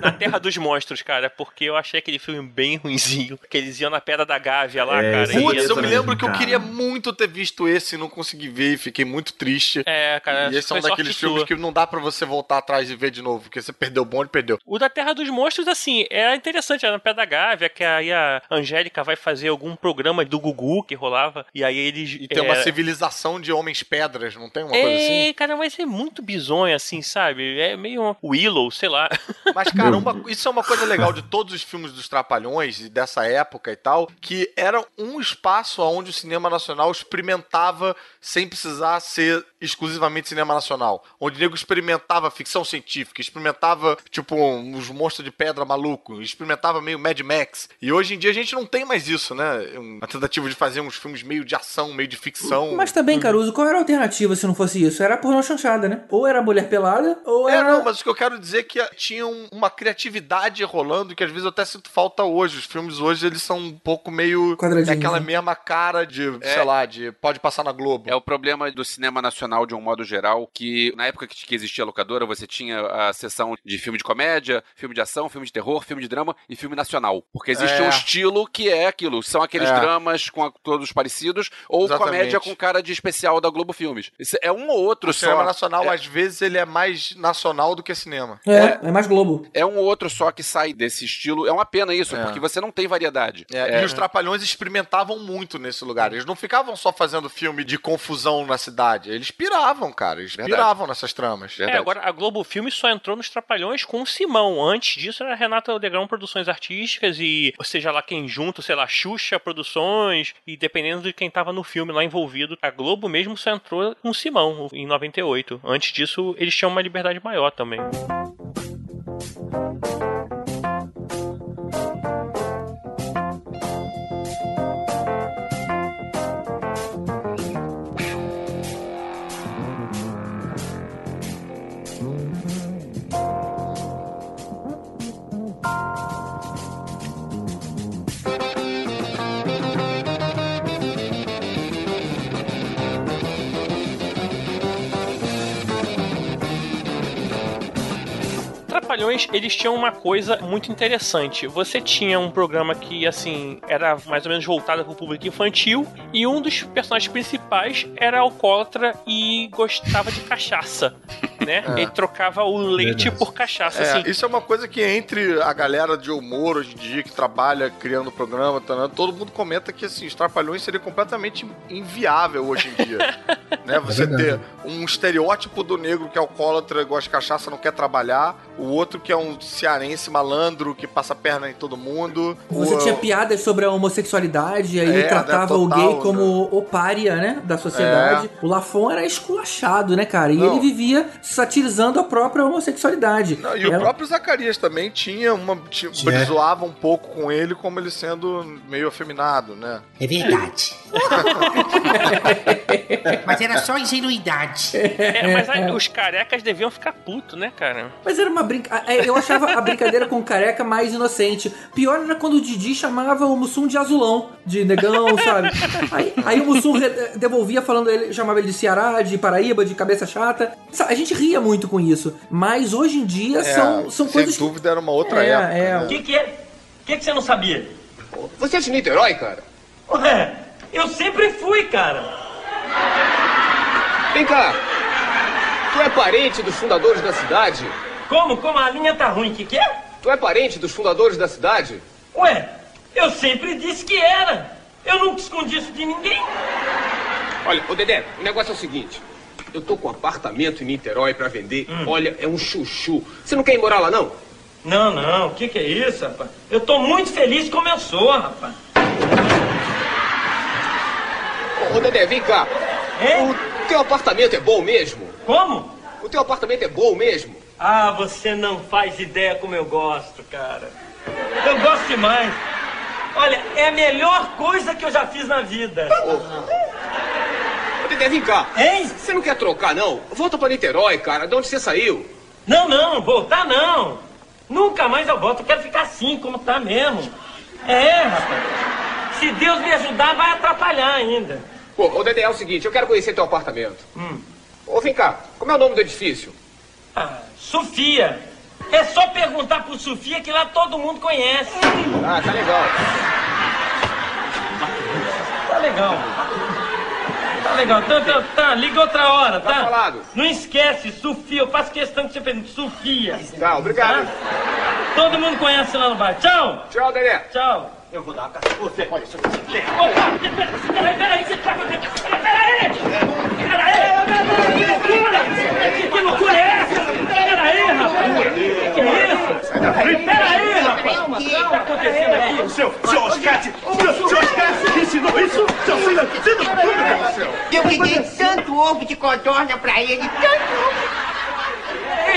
Na Terra dos Monstros, cara, porque eu achei aquele filme bem ruinzinho, que eles iam na Pedra da Gávea lá, É, cara. Putz, eu me lembro que eu queria muito ter visto esse e não consegui ver e fiquei muito triste. É, cara, e esse é um daqueles filmes sua. que não dá pra você voltar atrás e ver de novo, porque você perdeu o bonde, perdeu. O da Terra dos Monstros, assim, é interessante, é na Pedra da Gávea, que aí a Angélica vai fazer algum programa do Gugu que rolava, e aí eles... E tem uma é, civilização de homens pedras, não tem uma coisa É, assim? cara, mas é muito bizonho, assim, sabe? É meio uma Willow, sei lá. Mas, cara, uma- isso é uma coisa legal de todos os filmes dos Trapalhões e dessa época e tal, que era um espaço onde o cinema nacional experimentava sem precisar ser exclusivamente cinema nacional. Onde o nego experimentava ficção científica, experimentava, tipo, uns monstros de pedra maluco, experimentava meio Mad Max. E hoje em dia a gente não tem mais isso, né? Uma tentativa de fazer uns filmes meio de ação, meio de ficção. Mas também, Caruso, qual era a alternativa se não fosse isso? Era pornô chanchada, né? Ou era mulher pelada, ou É, era... não, mas o que eu quero dizer é que tinha um- uma criatividade rolando que às vezes eu até sinto falta hoje. Os filmes hoje, eles são um pouco meio... Quadradinhos, é aquela né? mesma cara de, É. sei lá, de pode passar na Globo. É o problema do cinema nacional de um modo geral, que na época que existia a locadora, você tinha a seção de filme de comédia, filme de ação, filme de terror, filme de drama e filme nacional. Porque existe É. um estilo que é aquilo. São aqueles É. dramas com a- todos parecidos, ou Exatamente. comédia com cara de especial da Globo Filmes. Isso é um ou outro O só. cinema nacional, é, às vezes, ele é mais nacional do que cinema. É, é mais Globo. é um ou outro só que sai desse estilo. É uma pena isso, É. porque você não tem variedade. É, E os Trapalhões experimentavam muito nesse lugar. Eles não ficavam só fazendo filme de confusão na cidade. Eles piravam, cara. Eles Verdade. piravam nessas tramas. É, agora a Globo Filmes só entrou nos Trapalhões com o Simão. Antes disso era Renata Degrão Produções Artísticas e, ou seja lá quem junto, sei lá, Xuxa Produções e dependendo de quem tava no filme lá envolvido, a Globo mesmo só entrou com Simão em 98. Antes disso, eles tinham uma liberdade maior também. Trapalhões, eles tinham uma coisa muito interessante. Você tinha um programa que, assim, era mais ou menos voltado para o público infantil, e um dos personagens principais era alcoólatra e gostava de cachaça, né? É. Ele trocava o leite Verdade. por cachaça, É, assim. isso é uma coisa que entre a galera de humor hoje em dia, que trabalha criando programa, tá, todo mundo comenta que assim, os trapalhões seria completamente inviável hoje em dia. né? Você ter verdade. um estereótipo do negro que é alcoólatra, gosta de cachaça, não quer trabalhar, o outro que é um cearense malandro que passa a perna em todo mundo. Você o, tinha piadas sobre a homossexualidade, aí ele É, tratava né, o total, gay como o pária, né, da sociedade. O Lafon era esculachado, né, cara? E Não. ele vivia satirizando a própria homossexualidade. Não, e o próprio Zacarias também tinha uma. Tinha, zoavam um pouco com ele como ele sendo meio afeminado, né? É verdade. Mas era só ingenuidade. É, mas aí, os carecas deviam ficar putos, né, cara? Mas era uma brincadeira. Eu achava a brincadeira com o careca mais inocente. Pior era quando o Didi chamava o Mussum de azulão, de negão, sabe? Aí, aí o Mussum devolvia falando, ele chamava ele de Ceará, de Paraíba, de cabeça chata. A gente ria muito com isso. Mas hoje em dia são, são É, sem coisas. dúvida era uma outra É, época. é. né? O que, que é? O que, que você não sabia? Você é de Niterói, cara? Ué, eu sempre fui, cara. Vem cá. Tu é parente dos fundadores da cidade? Como? Como a linha tá ruim? Que que é? Tu é parente dos fundadores da cidade? Ué, eu sempre disse que era. Eu nunca escondi isso de ninguém. Olha, ô Dedé, o negócio é o seguinte. Eu tô com um apartamento em Niterói pra vender. Olha, é um chuchu. Você não quer ir morar lá, não? Não, não, o que, que é isso, rapaz? Eu tô muito feliz como eu sou, rapaz. Ô, Dedé, vem cá. O teu apartamento é bom mesmo? Como? O teu apartamento é bom mesmo? Ah, você não faz ideia como eu gosto, cara. Eu gosto demais. Olha, é a melhor coisa que eu já fiz na vida. Ô, Dedé, vem cá. Hein? Você não quer trocar, não? Volta pra Niterói, cara. De onde você saiu? Não, não, voltar não. Nunca mais eu volto. Eu quero ficar assim, como tá mesmo. É, rapaz. Se Deus me ajudar, vai atrapalhar ainda. Pô, ô Dedé, é o seguinte, eu quero conhecer teu apartamento. Hum. Ô, vem cá. Como é o nome do edifício? Ah, Sofia. É só perguntar pro Sofia que lá todo mundo conhece. Ah, tá legal. Tá legal. Legal. Tá, tá, tá, liga outra hora, tá? Tá falado. Não esquece, Sofia. Eu faço questão que você pergunte. Sofia. Tá, obrigado. Todo mundo conhece lá no bar. Tchau. Tchau, Dedé. Tchau. Eu vou dar uma caça você. Olha, aqui. Opa, peraí, peraí, que tá Peraí! Peraí! Que, loucura é essa? Peraí, rapaz! Que é isso? Peraí, rapaz! O que tá acontecendo aqui? Seu, seu Oscate! Seu, seu Oscate ensinou isso? Seu filho, ensina tudo! Eu que dei tanto ovo de codorna pra ele, tanto ovo.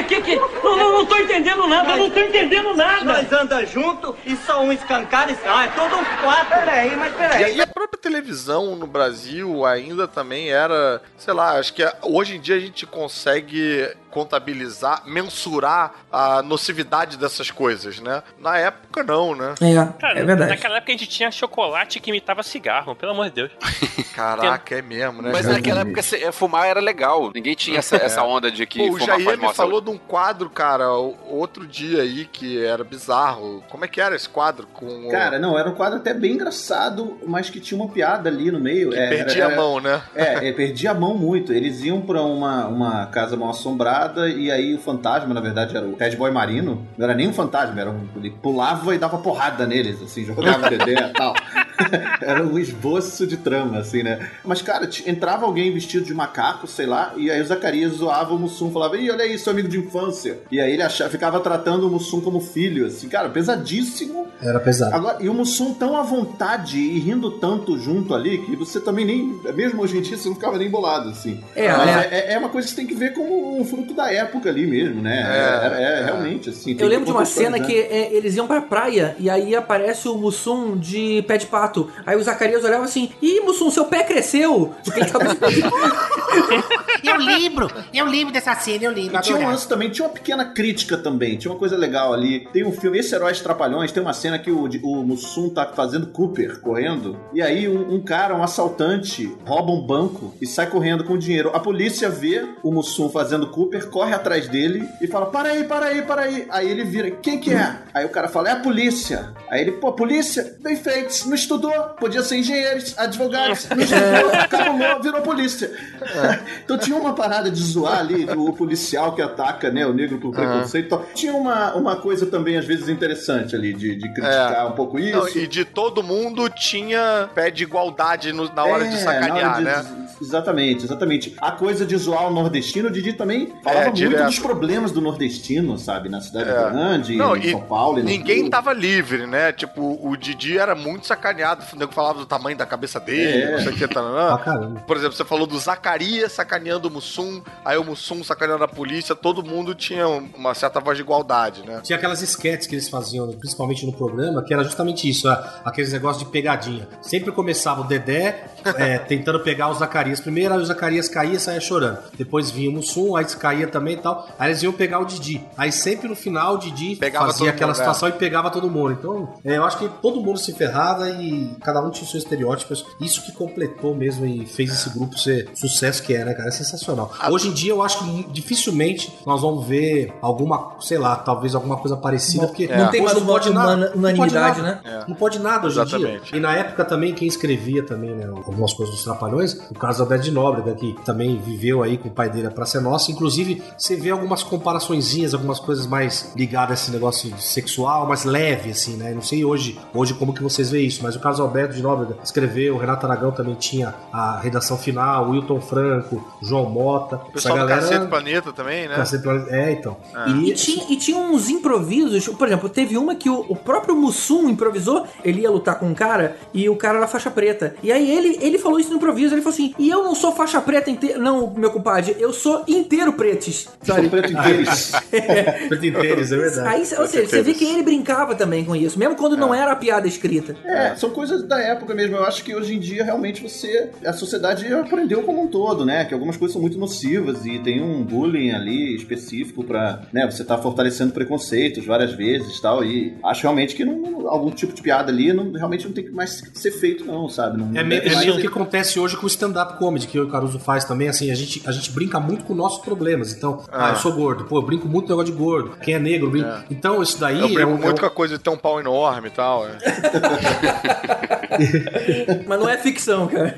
Que, que, que? Não, não, não tô entendendo nada, eu não tô entendendo nada. Nós anda junto e só um escancar e ah, é todo um quatro. Peraí, mas E, peraí. e a própria televisão no Brasil ainda também era, sei lá, acho que hoje em dia a gente consegue contabilizar, mensurar a nocividade dessas coisas, né? Na época não, né? Cara, é verdade. naquela época a gente tinha chocolate que imitava cigarro, pelo amor de Deus. Caraca, é mesmo, né? Mas cara? naquela época se- é, fumar era legal. Ninguém tinha essa, essa onda de que Pô, o fumar Jair faz me falou de um quadro, cara, o- outro dia aí que era bizarro. Como é que era esse quadro? Com o- Cara, não, era um quadro até bem engraçado, mas que tinha uma piada ali no meio. que É, perdia era- a mão, né? É, é, perdia a mão muito. Eles iam pra uma, uma casa mal assombrada e aí o fantasma, na verdade, era o Ted Boy Marino. Não era nem um fantasma, era um, ele pulava e dava porrada neles, assim, jogava o e tal. Era um esboço de trama, assim, né? Mas, cara, entrava alguém vestido de macaco, sei lá, e aí o Zacarias zoava o Mussum, falava, ih, olha aí, seu amigo de infância. E aí ele achava, ficava tratando o Mussum como filho, assim, cara, pesadíssimo. Era pesado. Agora, e o Mussum tão à vontade e rindo tanto junto ali que você também nem. Mesmo hoje em dia, você não ficava nem bolado, assim. É, Mas é. é, é uma coisa que você tem que ver como um fruto da época ali mesmo, né? É, é, realmente, assim. Eu lembro de uma cena contextualizar. que é, eles iam pra praia e aí aparece o Mussum de pé de pato. Aí o Zacarias olhava assim: Ih, Mussum, seu pé cresceu! Porque ele tava pato. Eu lembro, eu lembro dessa cena, eu lembro. E tinha um lance também, tinha uma pequena crítica também, tinha uma coisa legal ali. Tem um filme, esse Heróis Trapalhões, tem uma cena que o, o Mussum tá fazendo Cooper, correndo, e aí um, um cara, um assaltante, rouba um banco e sai correndo com o dinheiro. A polícia vê o Mussum fazendo Cooper, corre atrás dele e fala, para aí, para aí, para aí. Aí ele vira, quem que é? Aí o cara fala, é a polícia. Aí ele, pô, polícia? Bem feitos, não estudou, podia ser engenheiros, advogados, não estudou, acabou, virou polícia. Então tinha uma parada de zoar ali, o policial que ataca, né, o negro por preconceito. e tal. Tinha uma, uma coisa também, às vezes, interessante ali, de, de criticar um pouco isso. Não, e de todo mundo tinha pé de igualdade no- na hora de É, sacanear, na hora de- né? Exatamente, exatamente. A coisa de zoar o nordestino, o Didi também falava muito direto. dos problemas do nordestino, sabe? Na cidade É. grande, Não, em São Paulo. e Ninguém Rio. tava livre, né? Tipo, o Didi era muito sacaneado. O nego falava do tamanho da cabeça dele, É. não sei o que, tá. Por exemplo, você falou do Zacarias sacaneando o Mussum, aí o Mussum sacaneando a polícia, todo mundo tinha um- uma certa voz de igualdade, né? Tinha aquelas esquetes que eles faziam, principalmente no programa, que era justamente isso, aqueles negócios de pegadinha. Sempre começava o Dedé é, tentando pegar o Zacarias primeiro, aí o Zacarias caía e saía chorando. Depois vinha o Mussum, aí caía também e tal. Aí eles iam pegar o Didi. Aí sempre no final o Didi Pegava fazia aquela mundo, né? situação e pegava todo mundo. Então, é, eu acho que todo mundo se ferrava e cada um tinha seus estereótipos. Isso que completou mesmo e fez esse grupo ser sucesso que é, né, cara? É sensacional. Hoje em dia eu acho que dificilmente nós vamos ver alguma, sei lá, talvez alguma coisa parecida, Não- porque não tem mais uma uma não pode unanimidade, nada. né? Não pode nada hoje em dia. Exatamente. E na época também, quem escrevia também, né, algumas coisas dos Trapalhões, o caso da de Nóbrega, que também viveu aí com o pai dele a Praça é Nossa. Inclusive, você vê algumas comparaçõezinhas, algumas coisas mais ligadas a esse negócio sexual, mais leve, assim, né? Não sei hoje, hoje como que vocês veem isso, mas o caso Alberto de Nóbrega escreveu, o Renato Aragão também tinha a redação final, o Wilton Franco, João Mota. O pessoal do Cacete Planeta também, né? Cacete Planeta- É, então. E, e tinha, e tinha uns improvisos, por exemplo, teve uma que o, o próprio Mussum improvisou, ele ia lutar com um cara e o cara era faixa preta. E aí ele, ele falou isso no improviso, ele falou assim: e eu não sou faixa preta inteira. Não, meu compadre, eu sou inteiro pretes. Sabe? preto inteiros. Preto inteiros, é verdade. Aí, ou seja, você vê que ele brincava também com isso, mesmo quando não era a piada escrita. É, são coisas da época mesmo. Eu acho que hoje em dia realmente você. A sociedade aprendeu como um todo, né? Que algumas coisas são muito nocivas e tem um bullying ali específico pra. né, você tá fortalecendo preconceitos várias vezes e tal. E acho realmente que não, algum tipo de piada ali não, realmente não tem que mais ser feito, não, sabe? Não, É, não me- deve é meio o ser- que acontece hoje com o stand-up comedy, que o Caruso faz também, assim, a gente, a gente brinca muito com nossos problemas. Então, ah, Ah. eu sou gordo, pô, eu brinco muito com o negócio de gordo. Quem é negro, brinca. Então, isso daí Eu é brinco um- muito é com a coisa de ter um pau enorme e tal. é. Mas não é ficção, cara.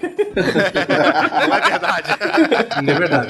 Não é verdade. Não é verdade.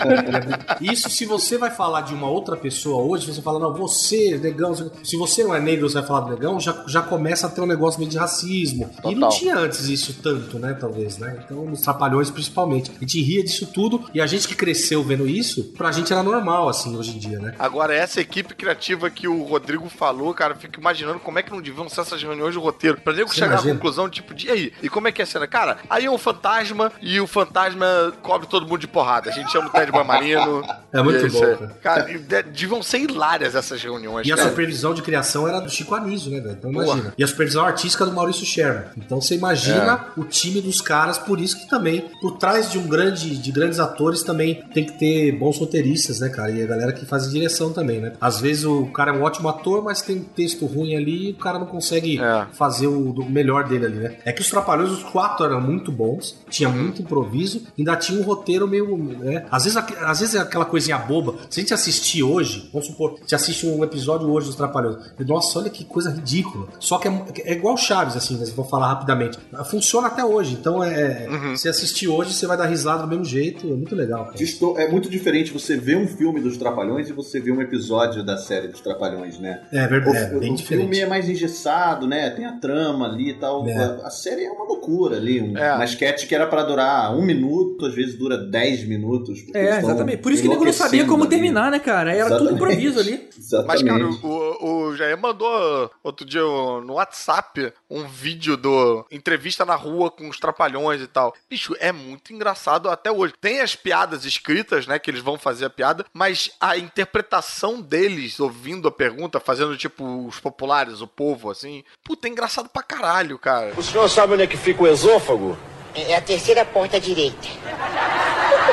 Isso se você vai falar de uma outra pessoa hoje, você fala, não, você, negão. Se você não é negro, você vai falar do negão, já, já começa a ter um negócio meio de racismo. E não Total. tinha antes isso tanto, né, talvez, né? Então, nos trapalhões principalmente. A gente ria disso tudo e a gente que cresceu vendo isso, pra gente era normal, assim, hoje em dia, né? Agora, essa equipe criativa que o Rodrigo falou, cara, eu fico imaginando como é que não deviam ser essas reuniões de roteiro. Pra nego chegar imagina? à conclusão, tipo, de E aí? E como é que é a cena? Cara, aí é um fantasma e o fantasma cobre todo mundo de porrada. A gente chama o Ted Marino. É muito isso bom, cara. Cara, de- deviam ser hilárias essas reuniões. E a cara. supervisão de criação era do Chico Anísio, né, velho? Então imagina. E a supervisão artística do Maurício Sherman. Então você imagina É. o time dos caras, por isso que também, por trás de um grande, de grandes atores, também tem que ter bons roteiristas, né, cara? E a galera que faz direção também, né? Às vezes o cara é um ótimo ator, mas tem texto ruim ali e o cara não consegue É. fazer o melhor dele ali, né? É que os Trapalhões, os quatro eram muito bons, tinha Uhum. muito improviso, ainda tinha um roteiro meio. Né? Às, vezes, às vezes é aquela coisinha boba. Se a gente assistir hoje, vamos supor, você assiste um episódio hoje dos Trapalhões, e, nossa, olha que coisa ridícula. Só que é, é igual Chaves, assim, né? vou falar rapidamente. Funciona até hoje, então é. Uhum. Se assistir hoje, você vai dar risada do mesmo jeito, é muito legal. cara. Disto- É muito diferente você ver um filme dos Trapalhões e você ver um episódio da série dos Trapalhões, né? É verdade, O, é bem o diferente. filme é mais engessado, né? Tem a trama ali e tal. É. A, a série é uma loucura ali. Um, É. Uma sketch que era pra durar um minuto, às vezes dura dez minutos. Eles É, exatamente. Por isso que o nego não sabia como ali. terminar, né, cara? Era tudo Exatamente. improviso ali. Mas, Exatamente. cara, o, o Jair mandou outro dia no WhatsApp um vídeo do entrevista na rua com os trapalhões e tal. Bicho, é muito engraçado até hoje. Tem as piadas escritas, né, que eles vão fazer a piada, mas a interpretação deles ouvindo a pergunta, fazendo tipo os populares, o povo, assim, puta, é engraçado pra caralho, cara. O senhor sabe onde é que fica o esôfago? É a terceira porta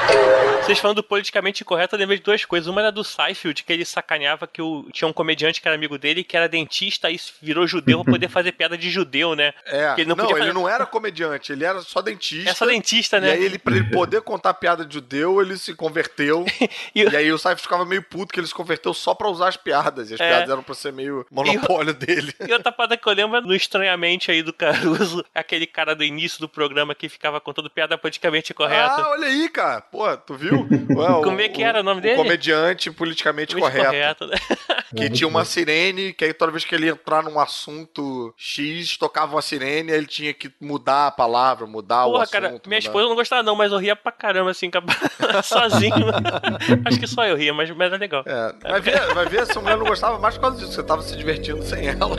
à direita. Vocês falando do politicamente incorreto, eu lembrei de duas coisas. Uma era do Seinfeld, que ele sacaneava que o, tinha um comediante que era amigo dele, que era dentista e virou judeu pra poder fazer piada de judeu, né? É, Que ele não, não podia ele fazer- não era comediante, ele era só dentista. É só dentista, né? E aí ele, pra ele poder contar piada de judeu, ele se converteu. e, aí o Saif ficava meio puto que ele se converteu só pra usar as piadas. E as É. piadas eram pra ser meio monopólio dele. E outra parada que eu lembro é no Estranhamente aí do Caruso, aquele cara do início do programa que ficava contando piada politicamente correta. Ah, olha aí, cara. Pô, tu viu? Ué, Como é que era o nome o dele? comediante politicamente Muito correto. correto, né? Que tinha uma sirene, que aí toda vez que ele ia entrar num assunto X, tocava uma sirene, aí ele tinha que mudar a palavra, mudar o Porra, assunto. cara, minha mudar. esposa não gostava não, mas eu ria pra caramba, assim, sozinho. Acho que só eu ria, mas, mas é legal. É, vai ver, vai ver, essa mulher não gostava mais por causa disso, você tava se divertindo sem ela.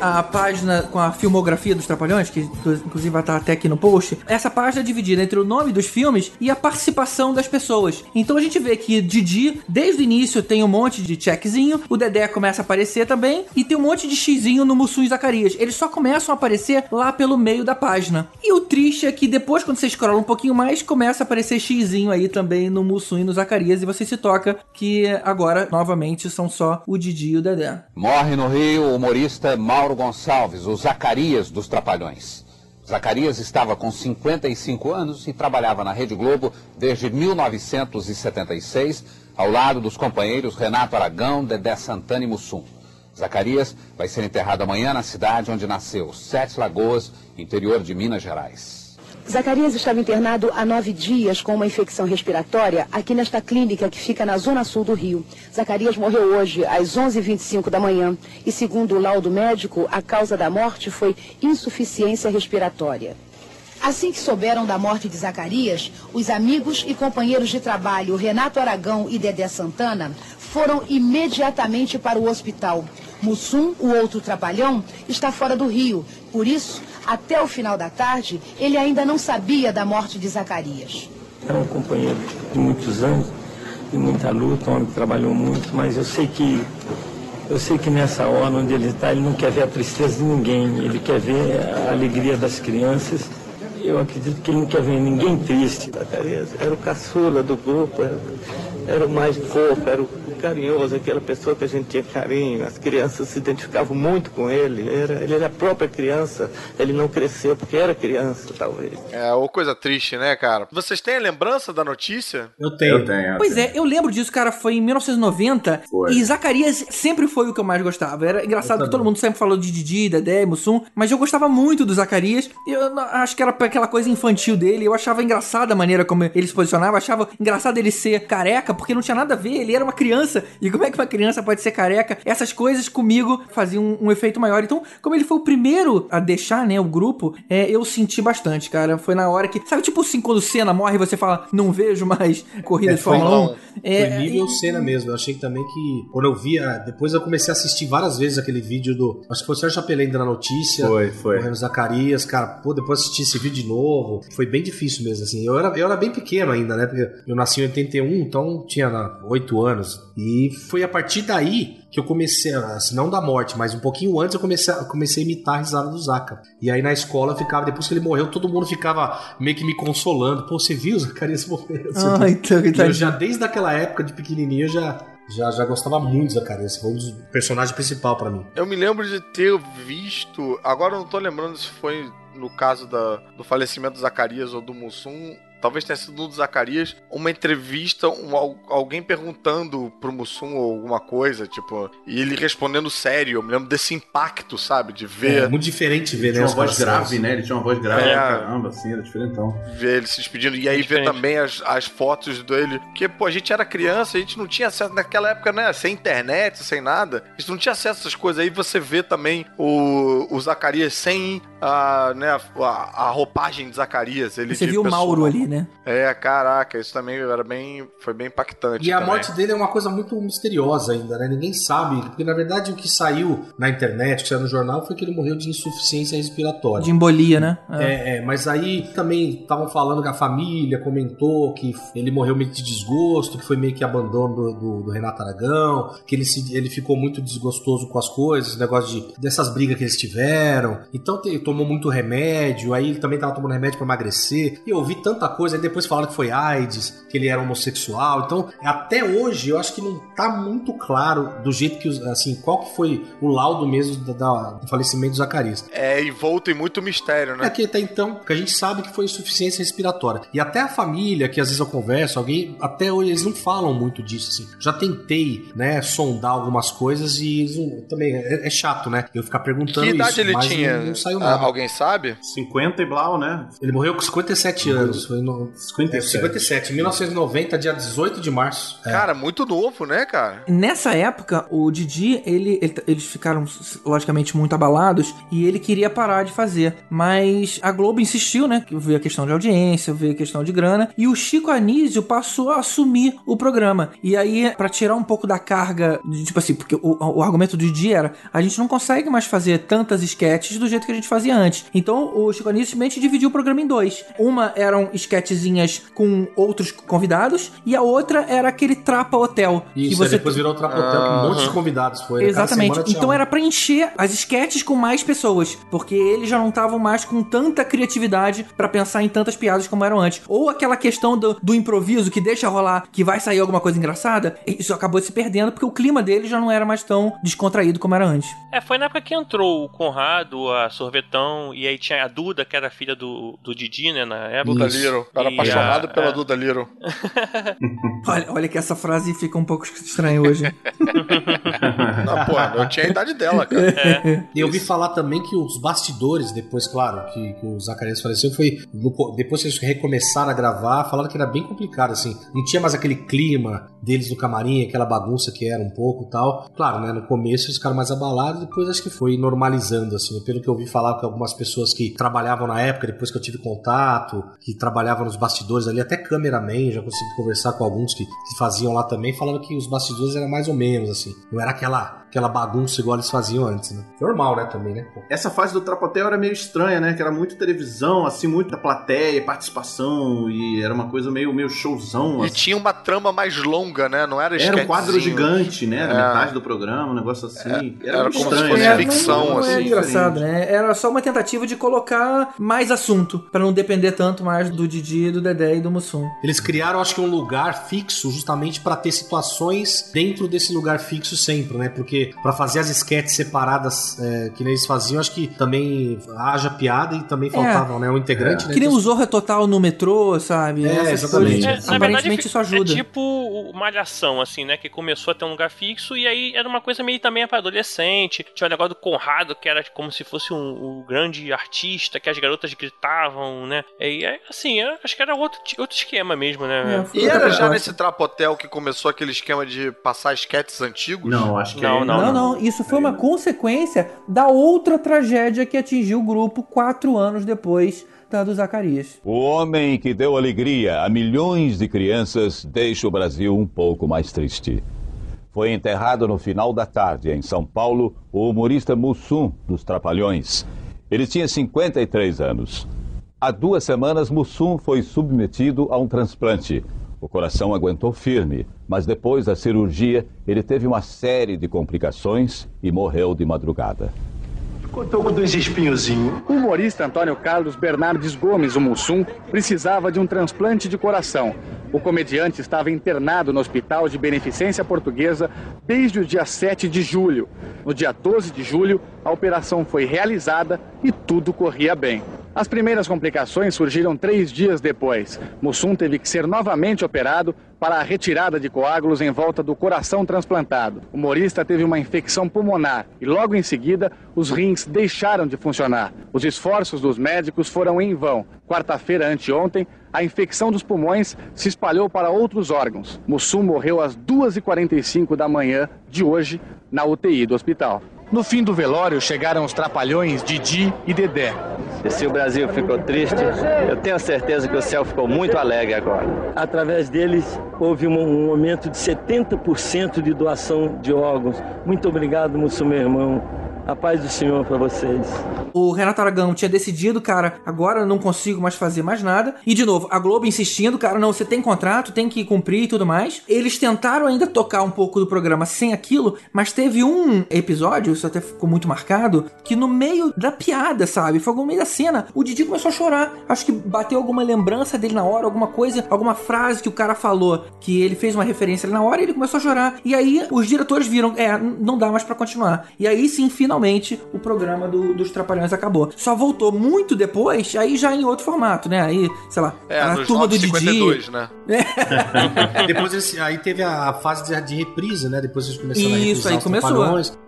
A página com a filmografia dos Trapalhões, que inclusive vai estar até aqui no post, essa página é dividida entre o nome dos filmes e a participação das pessoas. Então a gente vê que Didi, desde o início, tem um monte de checkzinho, o Dedé começa a aparecer também, e tem um monte de xizinho no Mussum e Zacarias. Eles só começam a aparecer lá pelo meio da página. E o triste é que depois, quando você escrola um pouquinho mais, começa a aparecer xizinho aí também no Mussum e no Zacarias, e você se toca que agora, novamente, são só o Didi e o Dedé. Morre no Rio humorista Mauro Gonçalves, o Zacarias dos Trapalhões. Zacarias estava com 55 anos e trabalhava na Rede Globo desde 1976, ao lado dos companheiros Renato Aragão, Dedé Santana e Mussum. Zacarias vai ser enterrado amanhã na cidade onde nasceu, Sete Lagoas, interior de Minas Gerais. Zacarias estava internado há nove dias com uma infecção respiratória aqui nesta clínica que fica na zona sul do Rio. Zacarias morreu hoje às 11h25 da manhã e, segundo o laudo médico, a causa da morte foi insuficiência respiratória. Assim que souberam da morte de Zacarias, os amigos e companheiros de trabalho Renato Aragão e Dedé Santana foram imediatamente para o hospital. Mussum, o outro trapalhão, está fora do Rio. Por isso, até o final da tarde, ele ainda não sabia da morte de Zacarias. É um companheiro de muitos anos, de muita luta, um homem que trabalhou muito, mas eu sei que eu sei que nessa hora onde ele está, ele não quer ver a tristeza de ninguém, ele quer ver a alegria das crianças. Eu acredito que ele não quer ver ninguém triste. Zacarias era o caçula do grupo, era, era o mais fofo, era o carinhoso, aquela pessoa que a gente tinha carinho. As crianças se identificavam muito com ele. Era, ele era a própria criança, ele não cresceu porque era criança, talvez. É, ou coisa triste, né, cara? Vocês têm a lembrança da notícia? Eu tenho. Eu tenho. Pois é, eu lembro disso, cara, foi em 1990 Foi. e Zacarias sempre foi o que eu mais gostava. Era engraçado que todo mundo sempre falou de Didi, Dedé, Mussum, mas eu gostava muito do Zacarias. Eu não- acho que era aquela coisa infantil dele, eu achava engraçada a maneira como ele se posicionava, achava engraçado ele ser careca, porque não tinha nada a ver, ele era uma criança criança, e como é que uma criança pode ser careca, essas coisas comigo faziam um, um efeito maior. Então, como ele foi o primeiro a deixar, né, o grupo, é, eu senti bastante, cara. Foi na hora que. Sabe, tipo assim, quando o Senna morre, você fala, não vejo mais corrida É, de foi, Fórmula 1. foi nível cena mesmo. Eu achei também que quando eu via, depois eu comecei a assistir várias vezes aquele vídeo do. Acho que foi o Sérgio Chapelin dando a notícia. Foi, foi. O Reno Zacarias, cara, pô, depois assisti esse vídeo de novo. Foi bem difícil mesmo, assim. Eu era, eu era bem pequeno ainda, né? Porque eu nasci em 81, então tinha lá, 8 anos. E foi a partir daí que eu comecei, assim, não da morte, mas um pouquinho antes eu comecei, a- comecei a imitar a risada do Zaca. E aí na escola eu ficava, depois que ele morreu, todo mundo ficava meio que me consolando. Pô, você viu o Zacarias morrer? Ah, então, E então- eu já, desde aquela época de pequenininho, eu já, já, já gostava muito do Zacarias. Foi um dos personagens principais pra mim. Eu me lembro de ter visto. Agora eu não tô lembrando se foi no caso da, do falecimento do Zacarias ou do Mussum. Talvez tenha sido no do Zacarias, uma entrevista, um, al- alguém perguntando pro Mussum alguma coisa, tipo, e ele respondendo sério. Eu me lembro desse impacto, sabe? De ver. É muito diferente ver, Ele né? tinha uma voz grave, né? Ele tinha uma voz grave É. caramba, assim, era diferentão. ver ele se despedindo e aí ver também as, as fotos dele. Porque, pô, a gente era criança, a gente não tinha acesso naquela época, né? Sem internet, sem nada. A gente não tinha acesso a essas coisas. Aí você vê também o, o Zacarias sem a, né, a, a roupagem de Zacarias. Ele Você de viu o Mauro ali, né? É, caraca, isso também era bem, foi bem impactante. E a também. morte dele é uma coisa muito misteriosa ainda, né? Ninguém sabe. Porque na verdade o que saiu na internet, que saiu no jornal, foi que ele morreu de insuficiência respiratória. De embolia, né? É, é, mas aí também estavam falando que a família comentou que ele morreu meio que de desgosto, que foi meio que abandono do, do- do Renato Aragão, que ele, se, ele ficou muito desgostoso com as coisas, negócio de, dessas brigas que eles tiveram. Então te- tomou muito remédio, aí ele também tava tomando remédio pra emagrecer. E eu ouvi tanta coisa, aí depois falaram que foi AIDS, que ele era homossexual. Então, até hoje, eu acho que não tá muito claro do jeito que, os- assim, qual que foi o laudo mesmo da- da- do falecimento do Zacarias. É, envolto em muito mistério, né? É que até então, que a gente sabe que foi insuficiência respiratória. E até a família, que às vezes eu converso, alguém, até hoje eles não falam muito disso, assim. Já tentei, né, sondar algumas coisas e eles não- também é, é chato, né? Eu ficar perguntando Que idade isso, ele mas tinha? Não, não saiu nada. Alguém sabe? 50 e blau, né? Ele morreu com 57 anos. Foi no... 57. É, 57. Em 1990, dia 18 de março. É. Cara, muito novo, né, cara? Nessa época, o Didi, ele, ele- eles ficaram, logicamente, muito abalados e ele queria parar de fazer. Mas a Globo insistiu, né? Que veio a questão de audiência, veio a questão de grana. E o Chico Anísio passou a assumir o programa. E aí, pra tirar um pouco da carga, de, tipo assim, porque o, o argumento do Didi era: a gente não consegue mais fazer tantas sketches do jeito que a gente fazia antes. Então, o Chico Anísio simplesmente dividiu o programa em dois. Uma eram sketchzinhas com outros convidados e a outra era aquele Trapa Hotel. Isso, que você depois virou Trapa Hotel com um monte de Aham. convidados. Foi, cada Exatamente. Então um. era pra encher as sketches com mais pessoas, porque eles já não estavam mais com tanta criatividade pra pensar em tantas piadas como eram antes. Ou aquela questão do, do improviso que deixa rolar que vai sair alguma coisa engraçada, isso acabou se perdendo porque o clima dele já não era mais tão descontraído como era antes. É, foi na época que entrou o Conrado, a Sorvetão, e aí tinha a Duda, que era filha do, do Didi, né, na época. Duda Little. Era E apaixonado a- pela a- Duda Little. Olha, olha que essa frase fica um pouco estranha hoje. Não, pô, eu tinha a idade dela, cara. E eu ouvi falar também que os bastidores, depois, claro, que, que o Zacarias faleceu, foi. no- depois que eles recomeçaram a gravar, falaram que era bem complicado, assim. Não tinha mais aquele clima deles no camarim, aquela bagunça que era um pouco e tal. Claro, né? No começo eles ficaram mais abalados, depois acho que foi normalizando, assim. Pelo que eu ouvi falar algumas pessoas que trabalhavam na época, depois que eu tive contato, que trabalhavam nos bastidores ali, até cameraman, já consegui conversar com alguns que, que faziam lá também, falando que os bastidores eram mais ou menos, assim. Não era aquela, aquela bagunça igual eles faziam antes, né? Normal, né, também, né? Essa fase do Trapotel era meio estranha, né? Que era muito televisão, assim, muita plateia, participação, e era uma coisa meio, meio showzão. E assim. tinha uma trama mais longa, né? Não era Era um quadro gigante, né? Era É. metade do programa, um negócio assim. era muito como se estranho, fosse né? ficção, não, não é assim, engraçado, né? Era só uma tentativa de colocar mais assunto, pra não depender tanto mais do Didi, do Dedé e do Mussum. Eles criaram, acho que, um lugar fixo justamente pra ter situações dentro desse lugar fixo sempre, né? Porque porque pra fazer as esquetes separadas é, que nem eles faziam, acho que também haja piada e também faltava, né? Um integrante, né? Que nem Então, o Zorra Total no metrô, sabe? É, exatamente. É, na Aparentemente verdade, isso ajuda. É tipo o Malhação, assim, né? Que começou a ter um lugar fixo e aí era uma coisa meio também pra adolescente. Tinha o negócio do Conrado, que era como se fosse um, um grande artista, que as garotas gritavam, né? E aí, assim, eu acho que era outro, outro esquema mesmo, né? E era já nesse Trapotel que começou aquele esquema de passar esquetes antigos? Não, acho que Não, é- Não, não, isso foi uma consequência da outra tragédia que atingiu o grupo quatro anos depois da do Zacarias. O homem que deu alegria a milhões de crianças deixa o Brasil um pouco mais triste. Foi enterrado no final da tarde, em São Paulo, o humorista Mussum, dos Trapalhões. Ele tinha 53 anos. Há duas semanas, Mussum foi submetido a um transplante. O coração aguentou firme, mas depois da cirurgia, ele teve uma série de complicações e morreu de madrugada. Contou com dois espinhozinhos. O humorista Antônio Carlos Bernardes Gomes, o Mussum, precisava de um transplante de coração. O comediante estava internado no Hospital de Beneficência Portuguesa desde o dia 7 de julho. No dia 12 de julho, a operação foi realizada e tudo corria bem. As primeiras complicações surgiram três dias depois. Mussum teve que ser novamente operado para a retirada de coágulos em volta do coração transplantado. O humorista teve uma infecção pulmonar e logo em seguida os rins deixaram de funcionar. Os esforços dos médicos foram em vão. Quarta-feira anteontem, a infecção dos pulmões se espalhou para outros órgãos. Mussum morreu às 2h45 da manhã de hoje na UTI do hospital. No fim do velório chegaram os trapalhões Didi e Dedé. E se o Brasil ficou triste, eu tenho certeza que o céu ficou muito alegre agora. Através deles, houve um, um aumento de 70% de doação de órgãos. Muito obrigado, Mussum, meu irmão. A paz do Senhor para vocês. O Renato Aragão tinha decidido, cara, agora não consigo mais fazer mais nada. E de novo, a Globo insistindo, cara, não, você tem contrato, tem que cumprir e tudo mais. Eles tentaram ainda tocar um pouco do programa sem aquilo, mas teve um episódio, isso até ficou muito marcado, que no meio da piada, sabe? Foi no meio da cena, o Didi começou a chorar. Acho que bateu alguma lembrança dele na hora, alguma coisa, alguma frase que o cara falou, que ele fez uma referência ali na hora e ele começou a chorar. E aí os diretores viram, é, não dá mais pra continuar. E aí sim, finalmente, o programa do- dos Trapalhões acabou. Só voltou muito depois, aí já em outro formato, né? Aí, sei lá, É, a turma do Didi. 952, né? Depois eles- aí teve a fase de, de reprise, né? Depois eles começaram a Isso, reprisar aí os começou. Trapalhões,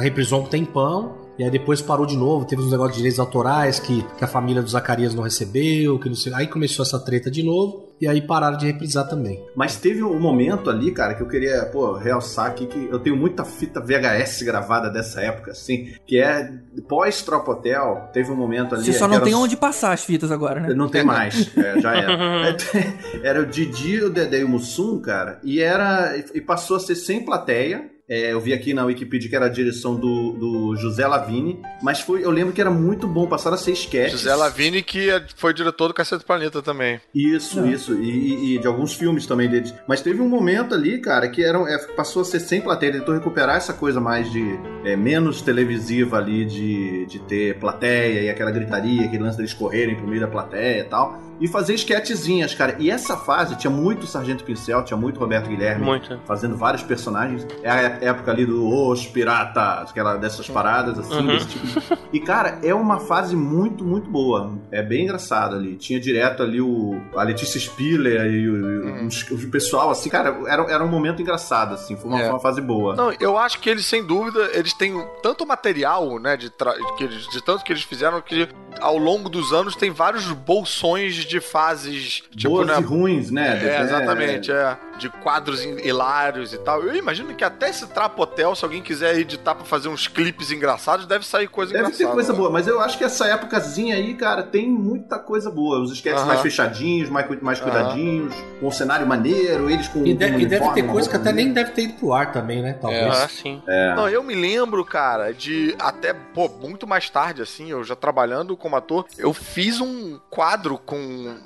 reprisou um tempão. E aí depois parou de novo, teve uns negócios de direitos autorais que, que a família do Zacarias não recebeu, que não sei. Aí começou essa treta de novo, e aí pararam de reprisar também. Mas teve um momento ali, cara, que eu queria, pô, realçar aqui que eu tenho muita fita VHS gravada dessa época, assim, que é pós-Tropa Hotel, teve um momento ali... Você só não tem os- onde passar as fitas agora, né? Não tem mais, é, já era. era o Didi, o Dedé e o Mussum, cara, e era. E passou a ser sem plateia. É, eu vi aqui na Wikipedia que era a direção do, do José Lavini, mas foi, eu lembro que era muito bom, passaram a ser sketches. José Lavini, que é- foi diretor do Cacete do Planeta também. Isso, isso. E, e- e de alguns filmes também deles. Mas teve um momento ali, cara, que era, é, passou a ser sem plateia. Ele tentou recuperar essa coisa mais de. é, menos televisiva ali, de, de ter plateia e aquela gritaria, aquele lance deles correrem pro meio da plateia e tal. E fazer esquetezinhas, cara. E essa fase tinha muito Sargento Pincel, tinha muito Roberto Guilherme. Muito. Fazendo vários personagens. É a época ali do Os Piratas, aquela dessas paradas assim, Uhum. desse tipo de e, cara, é uma fase muito, muito boa. É bem engraçado ali. Tinha direto ali o, a Letícia Spiller e o, Hum. o pessoal, assim, cara, era, era um momento engraçado, assim. Foi uma, É. uma fase boa. Não, eu acho que eles, sem dúvida, eles têm tanto material, né, de, tra- que eles- de tanto que eles fizeram, que ao longo dos anos tem vários bolsões de fases, tipo, Boas né? e ruins, né? É, É. exatamente, é. De quadros hi- hilários e tal. Eu imagino que até esse Trapotel, se alguém quiser editar pra fazer uns clipes engraçados, deve sair coisa Deve engraçada. ter coisa né? boa, mas eu acho que essa épocazinha aí, cara, tem muita coisa boa. Os sketches Aham. mais fechadinhos, mais, mais Aham. cuidadinhos, com um cenário maneiro, eles com. E, de- com e deve ter coisa que até nem deve ter ido pro ar também, né? Talvez. É. Ah, sim. É. Não, eu me lembro, cara, de até, pô, muito mais tarde, assim, eu já trabalhando como ator, eu fiz um quadro com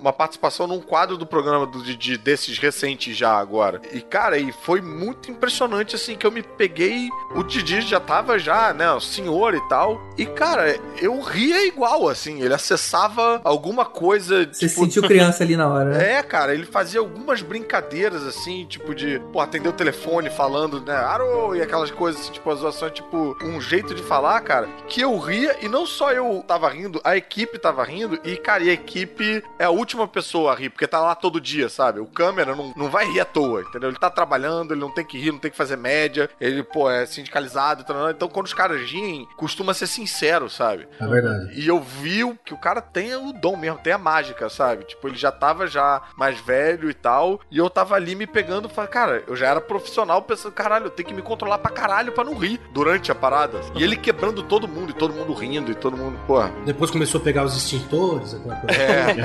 uma participação num quadro do programa do Didi, desses recentes já, agora. E, cara, e foi muito impressionante, assim, que eu me peguei. O Didi já tava já, né, o senhor e tal. E, cara, eu ria igual, assim. Ele acessava alguma coisa. Você se sentiu criança ali na hora, né? É, cara, ele fazia algumas brincadeiras, assim, tipo de, pô, atender o telefone falando, né, aro, e aquelas coisas, assim, tipo, as zoações, tipo, um jeito de falar, cara, que eu ria, e não só eu tava rindo, a equipe tava rindo, e, cara, e a equipe é a última pessoa a rir, porque tá lá todo dia, sabe? O câmera não, não vai rir toa, entendeu? Ele tá trabalhando, ele não tem que rir, não tem que fazer média, ele, pô, é sindicalizado, então quando os caras riem, costuma ser sincero, sabe? É verdade. E eu vi que o cara tem o dom mesmo, tem a mágica, sabe? Tipo, ele já tava já mais velho e tal, e eu tava ali me pegando, falei, cara, eu já era profissional pensando, caralho, eu tenho que me controlar pra caralho pra não rir durante a parada. E ele quebrando todo mundo, e todo mundo rindo, e todo mundo, porra. Depois começou a pegar os extintores, aquela coisa. É.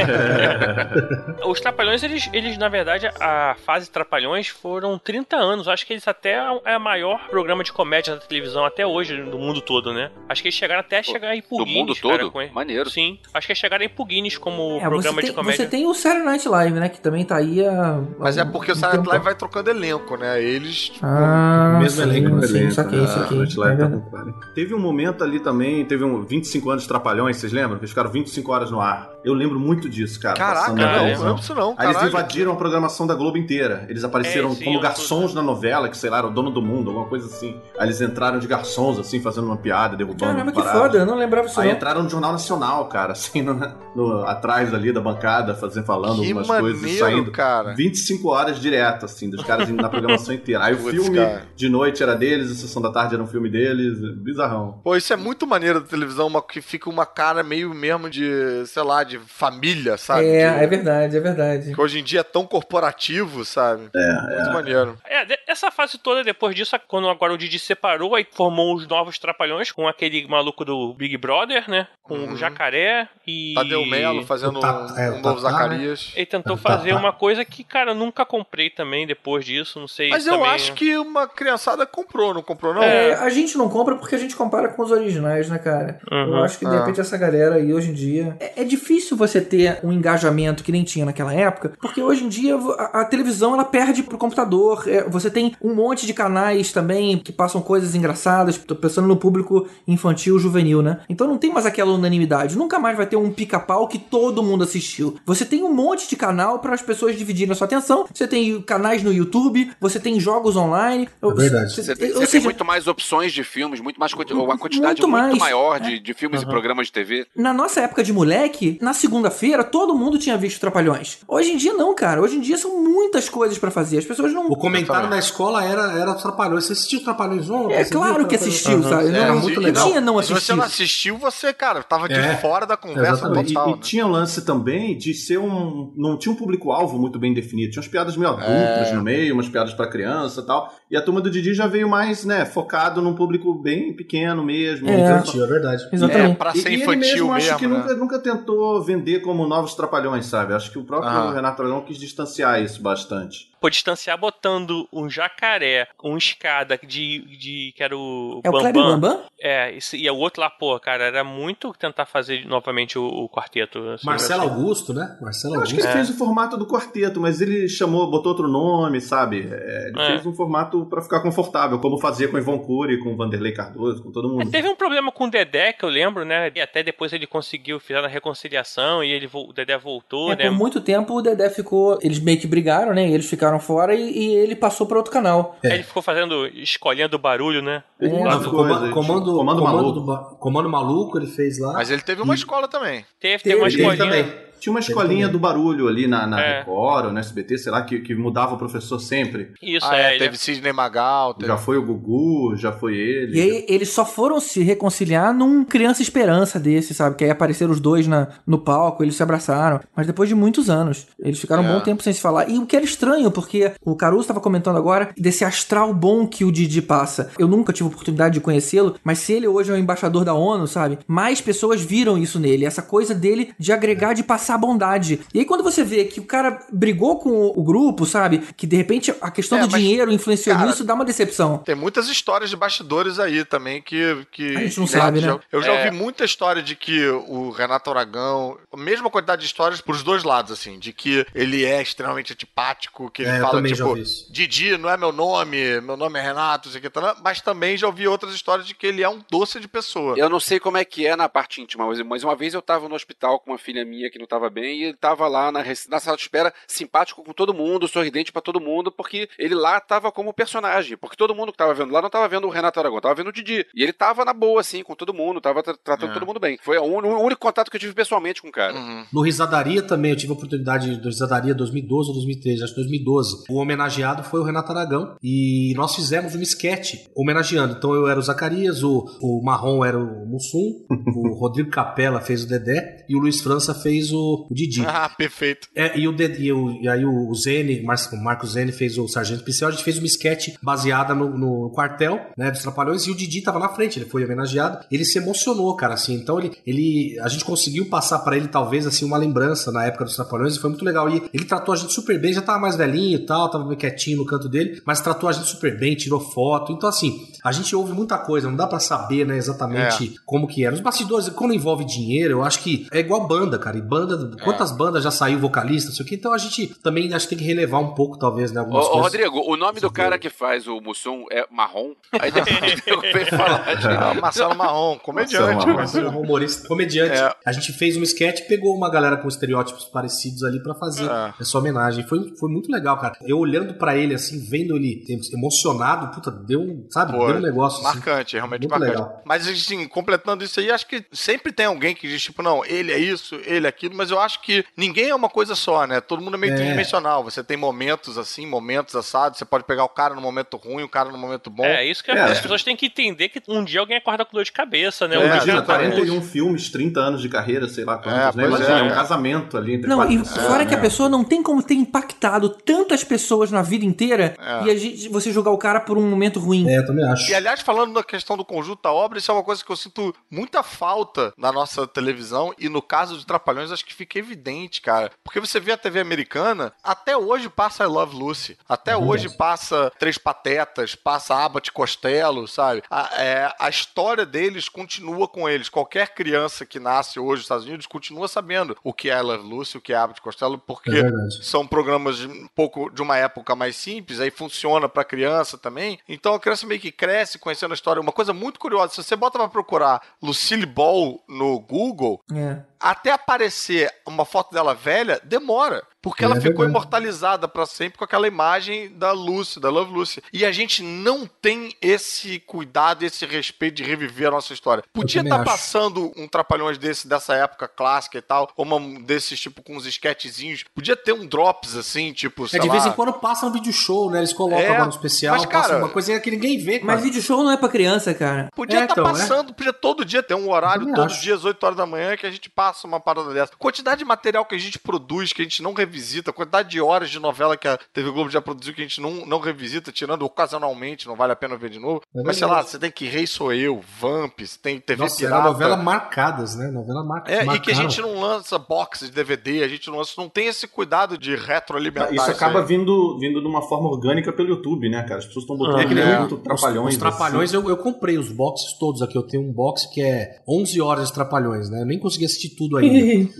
Os Trapalhões, eles, eles, na verdade, a fase Trapalhões foram 30 anos. Acho que eles até é o maior programa de comédia da televisão até hoje, do mundo todo, né? Acho que eles chegaram até a chegar aí pro do Guinness, mundo cara, todo? com ele. Maneiro. Sim. Acho que eles chegaram aí pro Guinness como É, programa tem, de comédia. você tem o Saturday Night Live, né? Que também tá aí a. Mas é porque o Silent tempo. Live vai trocando elenco, né? Eles. tipo, Ah, Mesmo sim, elenco, sim, elenco, saquei, né? saquei. Night Live É tá quase. Teve um momento ali também, teve um 25 anos de Trapalhões, vocês lembram? Que eles ficaram 25 horas no ar. Eu lembro muito disso, cara. Caraca, não, televisão. não lembro disso não, Aí eles invadiram a programação da Globo inteira. Eles apareceram É, sim, como eu garçons na novela, que sei lá, era o dono do mundo, alguma coisa assim. Aí eles entraram de garçons, assim, fazendo uma piada, derrubando Caramba, que foda, eu não lembrava isso Aí não. entraram no Jornal Nacional, cara, assim, no, no- atrás ali da bancada, fazendo, falando Que algumas maneiro, coisas e saindo. cara. 25 horas direto, assim, dos caras indo na programação inteira. Aí o filme cara. de noite era deles, a sessão da tarde era um filme deles, bizarrão. Pô, isso é muito maneiro da televisão, uma, que fica uma cara meio mesmo de, sei lá, de família, sabe? É, De- é verdade, é verdade. Que hoje em dia é tão corporativo, sabe? É, Muito maneiro. É, de- essa fase toda, depois disso, quando agora o Didi separou, aí formou os novos Trapalhões com aquele maluco do Big Brother, né? Com o Jacaré e. Uhum. Tadeu Melo fazendo é, um, novo Tatá, Zacarias. Ele tentou É, fazer uma coisa que, cara, nunca comprei também depois disso, não sei. Mas eu também- acho que uma criançada comprou, não comprou, não? É, a gente não compra porque a gente compara com os originais, né, cara? Uhum. Eu acho que de Ah. repente essa galera aí hoje em dia. É, é difícil você ter um engajamento que nem tinha naquela época, porque hoje em dia a, a televisão ela perde pro computador. É, você tem um monte de canais também que passam coisas engraçadas. Tô pensando no público infantil, juvenil, né? Então não tem mais aquela unanimidade. Nunca mais vai ter um pica-pau que todo mundo assistiu. Você tem um monte de canal para as pessoas dividirem a sua atenção. Você tem canais no YouTube, você tem jogos online. É verdade. Você, tem- você tem seja, muito mais opções de filmes, muito mais uma quantidade Muito muito, mais. maior de, de filmes e programas de TV. Na nossa época de moleque, na segunda-feira, todo mundo tinha visto Trapalhões. Hoje em dia não, cara. Hoje em dia são muitas coisas pra fazer. As pessoas não. O comentário na escola era, era Trapalhões. Você assistiu Trapalhões ontem? É claro que assistiu, Aham. sabe? Era Não, muito não legal. tinha não Se você não assistiu, você, cara, tava de É, fora da conversa exatamente. total. E, né? e tinha o lance também de ser um. Não tinha um público-alvo muito bem definido. Tinha umas piadas meio adultas É. no meio, umas piadas pra criança e tal. E a turma do Didi já veio mais, né, focado num público bem pequeno mesmo. É. Infantil, é verdade. Exatamente. É, pra E, ser e ele infantil mesmo, mesmo, acho que né? nunca, nunca tentou vender como novos trapalhões, sabe? Acho que o próprio Ah. Renato Aragão quis distanciar isso bastante. Pô, distanciar botando um jacaré, um escada de, de que era o É o Kleber Bambam? É, isso- e o outro lá, pô, cara, era muito tentar fazer novamente o, o quarteto. assim, Marcelo achei. Augusto, né? Marcelo Eu acho que Augusto. ele fez o formato do quarteto, mas ele chamou, botou outro nome, sabe? É, ele É. fez um formato pra ficar confortável, como fazia com Ivon Cury, com Vanderlei Cardoso, com todo É, mundo. teve um problema com o Dedé, que eu lembro, né? E até depois ele conseguiu, fizeram a reconciliação e ele, o Dedé voltou, É, né? por muito tempo o Dedé ficou. Eles meio que brigaram, né? Eles ficaram fora e, e ele passou pra outro canal. Aí Ele ficou fazendo, escolhendo o barulho, né? É. comando, comando, comando comando, maluco. do comando maluco ele fez lá. Mas ele teve uma escola também. Teve, teve uma Teve, escolinha. também. Tinha uma escolinha do barulho ali na, na É. Record ou na SBT, sei lá, que, que mudava o professor sempre. Isso, ah, é. é, ele- teve Sidney Magal. Teve... Já foi o Gugu, já foi ele. E aí eles só foram se reconciliar num Criança Esperança desse, sabe? Que aí apareceram os dois na, no palco, eles se abraçaram. Mas depois de muitos anos. Eles ficaram um É. bom tempo sem se falar. E o que era estranho, porque o Caruso estava comentando agora desse astral bom que o Didi passa. Eu nunca tive oportunidade de conhecê-lo, mas se ele hoje é o embaixador da ONU, sabe? Mais pessoas viram isso nele. Essa coisa dele de agregar, de passar passar a bondade. E aí quando você vê que o cara brigou com o, o grupo, sabe? Que de repente a questão É, do mas, dinheiro influenciou cara, nisso, dá uma decepção. Tem muitas histórias de bastidores aí também que. que A gente não sabe, né? já- Eu já É. ouvi muita história de que o Renato Aragão, a mesma quantidade de histórias pros dois lados, assim, de que ele é extremamente antipático, que ele É, fala, tipo. Didi não é meu nome, meu nome é Renato, isso aqui, tá, mas também já ouvi outras histórias de que ele é um doce de pessoa. Eu não sei como é que é na parte íntima, mas- mas uma vez eu tava no hospital com uma filha minha que não tava bem e ele tava lá na, na sala de espera, simpático com todo mundo, sorridente pra todo mundo, porque ele lá tava como personagem, porque todo mundo que tava vendo lá não tava vendo o Renato Aragão, tava vendo o Didi. E ele tava na boa, assim, com todo mundo, tava tra- tratando É. todo mundo bem. Foi o, o único contato que eu tive pessoalmente com o cara. Uhum. No Risadaria também, eu tive a oportunidade do Risadaria 2012 ou 2013, acho que 2012. O homenageado foi o Renato Aragão e nós fizemos um esquete homenageando. Então eu era o Zacarias, o, o Marrom era o Mussum, o Rodrigo Capella fez o Dedé e o Luiz França fez o, o Didi. Ah, perfeito. É, e, o, e, o- e aí o Zene, o Marco Zene fez o Sargento Especial, a gente fez uma sketch baseada no, no quartel, né, dos Trapalhões, e o Didi tava na frente, ele foi homenageado, ele se emocionou, cara, assim, então ele, ele a gente conseguiu passar pra ele, talvez, assim, uma lembrança na época dos Trapalhões, e foi muito legal, e ele tratou a gente super bem, já tava mais velhinho e tal, tava meio quietinho no canto dele, mas tratou a gente super bem, tirou foto, então assim, a gente ouve muita coisa, não dá pra saber, né, exatamente como que era. Os bastidores, quando envolve dinheiro, eu acho que é igual banda, cara, e banda, quantas bandas já saiu vocalista, não sei o que, então a gente também acho que tem que relevar um pouco, talvez, né, Ô, algumas ô, coisas. Rodrigo, o nome do cara que faz o Mussum é Marrom. Aí depois eu veio falar de... Ah, Marcelo Marrom, comediante. Marcelo Marrom, humorista, comediante. É. A gente fez um sketch, pegou uma galera com estereótipos parecidos ali pra fazer É. essa homenagem. Foi, foi muito legal, cara. Eu olhando pra ele assim, vendo ele emocionado, puta, deu um, sabe, Pô, deu um negócio assim. Marcante, realmente Muito marcante. legal. Mas, assim, completando isso aí, acho que sempre tem alguém que diz, tipo, não, ele é isso, ele é aquilo, mas eu acho que ninguém é uma coisa só, né? Todo mundo é meio É. tridimensional. Você tem momentos assim, momentos assados, você pode pegar o cara no momento ruim, o cara no momento bom. É, isso que É. as pessoas têm que entender que um dia alguém acorda com dor de cabeça, né? É, Um dia tinha acorda- 41 filmes, 30 anos de carreira, sei lá quantos, É, né? Imagina, é. um casamento ali entre Não, quatro e fora que a né? pessoa não tem como ter impactado tantas pessoas na vida inteira É. e a gente, você jogar o cara por um momento ruim. É, eu também acho. E aliás, falando da questão do conjunto da obra, isso é uma coisa que eu sinto muita falta na nossa televisão. E no caso de Trapalhões, acho que fica evidente, cara. Porque você vê a TV americana, até hoje passa I Love Lucy. Até hoje passa Três Patetas, passa Abbott Costello, sabe? A, é, a história deles continua com eles. Qualquer criança que nasce hoje nos Estados Unidos continua sabendo o que é I Love Lucy, o que é Abbott Costello, porque É são programas de um pouco de uma época mais simples, aí funciona pra criança também. Então a criança meio que cresce conhecendo a história. Uma coisa muito curiosa, se você bota pra procurar Lucille Ball no Google, É. até aparecer uma foto dela velha, demora. Porque É ela ficou verdade. imortalizada pra sempre com aquela imagem da Lucy, da Love Lucy. E a gente não tem esse cuidado, esse respeito de reviver a nossa história. Podia estar acho. passando um Trapalhões desse, dessa época clássica e tal, ou uma desses, tipo, com uns esquetezinhos. Podia ter um drops, assim, tipo, É, sei de lá... vez em quando passa um vídeo show, né? Eles colocam É, agora no especial, mas, cara, passa uma coisinha que ninguém vê, cara. Mas vídeo show não é pra criança, cara. Podia É, estar então, passando, podia todo dia ter um horário, todos os dias, 8 horas da manhã, que a gente passa uma parada dessa. Quantidade de material que a gente produz, que a gente não revisita, quantidade de horas de novela que a TV Globo já produziu que a gente não, não revisita, tirando ocasionalmente, não vale a pena ver de novo. É Mas sei lá, você tem que Rei Sou Eu, Vamps, tem TV Nossa, Pirata. era novela marcadas, né? Novela mar... É, e que a gente não lança box de DVD, a gente não lança, não tem esse cuidado de retroalimentar Isso acaba aí. vindo, vindo de uma forma orgânica pelo YouTube, né, cara? As pessoas estão botando É que nem muito os- trapalhões. Os, trapalhões, assim. eu, eu comprei os boxes todos aqui. Eu tenho um box que é 11 horas de trapalhões, né? Eu nem consegui assistir tudo ainda.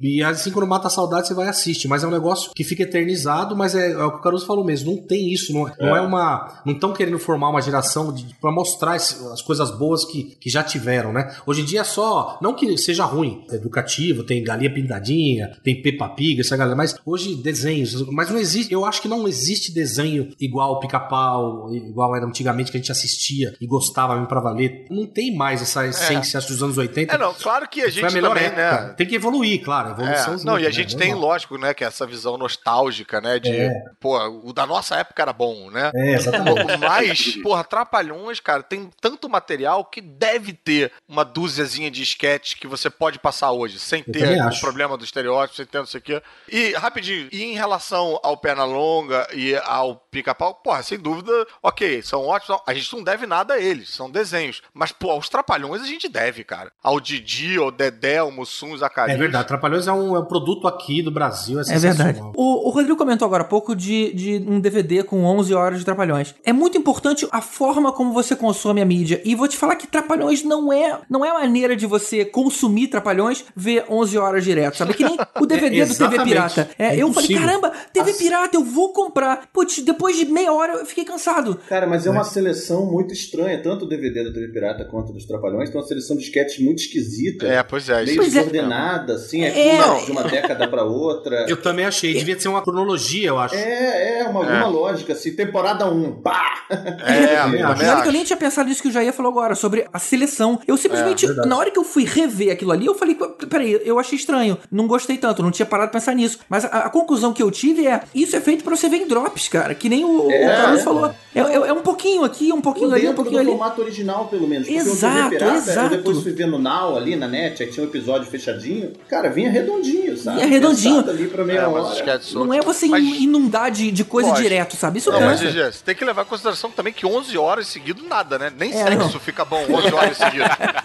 e, e assim, quando mata a saudade, você vai assistir. Mas é um negócio que fica eternizado, mas é, é o que o Caruso falou mesmo. Não tem isso. Não, é- não é uma. Não estão querendo formar uma geração pra mostrar esse- as coisas boas que, que já tiveram, né? Hoje em dia é só. Não que seja ruim, é educativo, tem galinha pintadinha, tem Peppa Pig, essa galera. Mas hoje desenhos. Mas não existe. Eu acho que não existe desenho igual o pica-pau, igual era antigamente que a gente assistia e gostava mesmo pra valer. Não tem mais essa essência dos anos 80. É, não, claro que a Foi gente a melhor também, época. né? Tem que evoluir, claro. Evolução É, não, e a junto, gente né? tem, lógico, né? Né? Que é essa visão nostálgica, né? De, É. pô, o da nossa época era bom, né? É, exatamente. Mas, porra, Trapalhões, cara, tem tanto material que deve ter uma dúziazinha de sketch que você pode passar hoje, sem Eu ter o problema do estereótipo, sem ter não sei o quê. E, rapidinho, e em relação ao Pernalonga e ao Pica-Pau, porra, sem dúvida, ok, são ótimos. A gente não deve nada a eles, são desenhos. Mas, pô, aos Trapalhões a gente deve, cara. Ao Didi, ao Dedé, ao Mussum, Zacarias. É verdade, Trapalhões é um, é um produto aqui do Brasil, é É verdade. sensacional. O, o Rodrigo comentou agora há pouco de, de um DVD com 11 horas de Trapalhões. É muito importante a forma como você consome a mídia. E vou te falar que Trapalhões não é não é maneira de você consumir Trapalhões ver 11 horas direto, sabe? Que nem o DVD É, do TV. Pirata. É, É eu falei, caramba, TV Pirata, eu vou comprar. Putz, depois de meia hora eu fiquei cansado. Cara, mas é uma seleção muito estranha, tanto o DVD do TV Pirata quanto dos Trapalhões, tem uma seleção de sketches muito esquisita. É, pois é. Meio Pois é. desordenada, assim, é, É. de uma década pra outra. Eu também achei, devia ser uma cronologia, eu acho. É, é, uma, É. uma lógica, assim, temporada 1, pá! É, eu acho. olha que eu nem tinha pensado nisso que o Jair falou agora, sobre a seleção. Eu simplesmente, É, na hora que eu fui rever aquilo ali, eu falei, peraí, eu achei estranho. Não gostei tanto, não tinha parado pra pensar nisso. Mas a, a conclusão que eu tive é, isso é feito pra você ver em drops, cara. Que nem o, É, o Carlos é. falou. É, é- é um pouquinho aqui, um pouquinho ali, um pouquinho do ali. formato original, pelo menos. Exato, Pirata, exato. eu depois fui ver no Now, ali na net, aí tinha um episódio fechadinho. Cara, vinha redondinho, sabe? Vinha redondinho. Pensado ali pra meia É, mas sketch Não é você Mas- inundar de, de coisa Lógico. direto, sabe? Isso Não, mas, cansa. GG, você tem que levar em consideração também que 11 horas seguido nada, né? Nem É, sexo não. fica bom 11 horas seguido.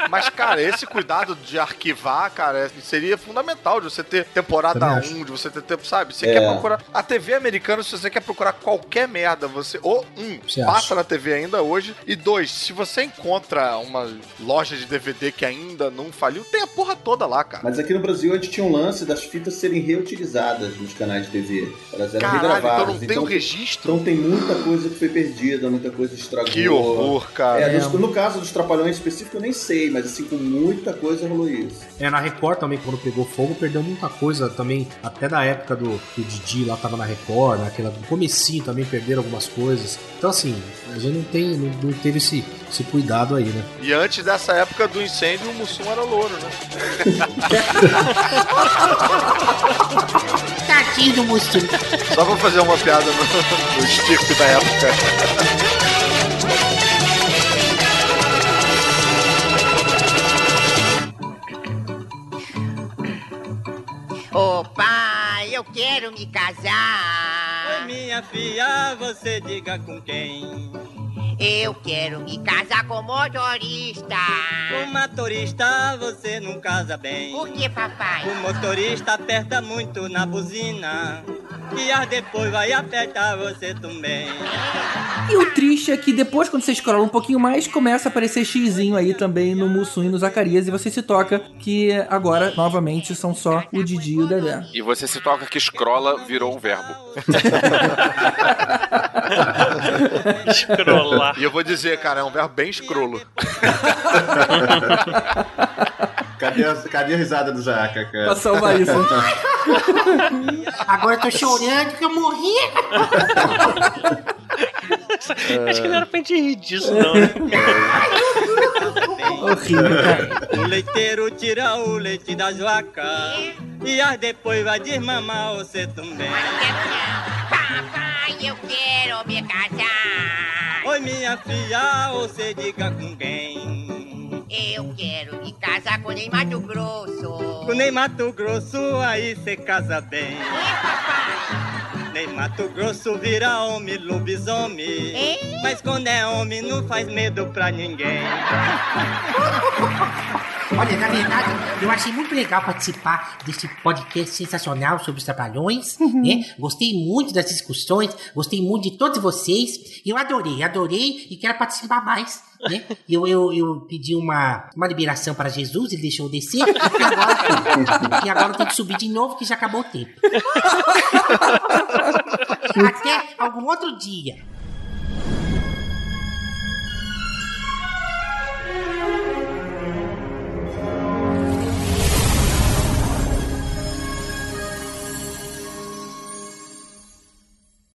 Mas, cara, esse cuidado de arquivar, cara, seria fundamental de você ter temporada Também 1, acho. de você ter tempo, sabe? Você É. quer procurar. A TV americana, se você quer procurar qualquer merda, você. Ou, um, Você passa acha. na TV ainda hoje. E dois, se você encontra uma loja de DVD que ainda não faliu, tem a porra toda lá, cara. Mas aqui no Brasil a gente tinha um lance das fitas serem reutilizadas nos canais de TV. Elas eram Caralho, regravadas. então não tem um registro? Então tem muita coisa que foi perdida, muita coisa estragou. Que horror, cara. É, nos- no caso dos Trapalhões específico eu nem sei, mas assim, com muita coisa rolou isso. É, na Record também, quando pegou fogo, perdeu muita coisa também, até da época do que o Didi lá tava na Record, naquela, no comecinho também perderam algumas coisas. Então assim, a gente não tem, não, não teve esse, esse cuidado aí, né? E antes dessa época do incêndio, o Mussum era louro, né? Tadinho do Mussum. Só pra fazer uma piada no, no estirpe da época. Ô pai, eu quero me casar. Oi, minha filha, você diga com quem? Eu quero me casar com motorista. Com motorista você não casa bem. Por que, papai? O motorista aperta muito na buzina. E as depois vai apertar você também. E o triste é que depois, quando você escrola um pouquinho mais, começa a aparecer xizinho aí também no Mussum e no Zacarias. E você se toca que agora, novamente, são só o Didi e o Dedé. E você se toca que escrola virou um verbo. Escrolar. E eu vou dizer, cara, é um verbo bem escrolo. Cadê a, cadê a risada do Jaca, cara? Pra salvar isso. Agora eu tô chorando que eu morri. Acho que não era pra gente rir disso, não. né? Horrível, cara. O leiteiro tira o leite das vacas. E as depois vai desmamar você também. Papai, eu quero me casar. Oi, minha filha, você diga com quem? Eu quero me casar com nem Mato Grosso. Com nem Mato Grosso, aí cê casa bem. Nem Mato Grosso vira homem, lobisomem. Mas quando é homem, não faz medo pra ninguém. Olha, na verdade, eu achei muito legal participar desse podcast sensacional sobre os trapalhões, né? Gostei muito das discussões, gostei muito de todos vocês. Eu adorei, adorei e quero participar mais, né? Eu, eu, eu pedi uma, uma liberação para Jesus, ele deixou eu descer, e agora, e agora eu tenho que subir de novo, que já acabou o tempo. Até algum outro dia.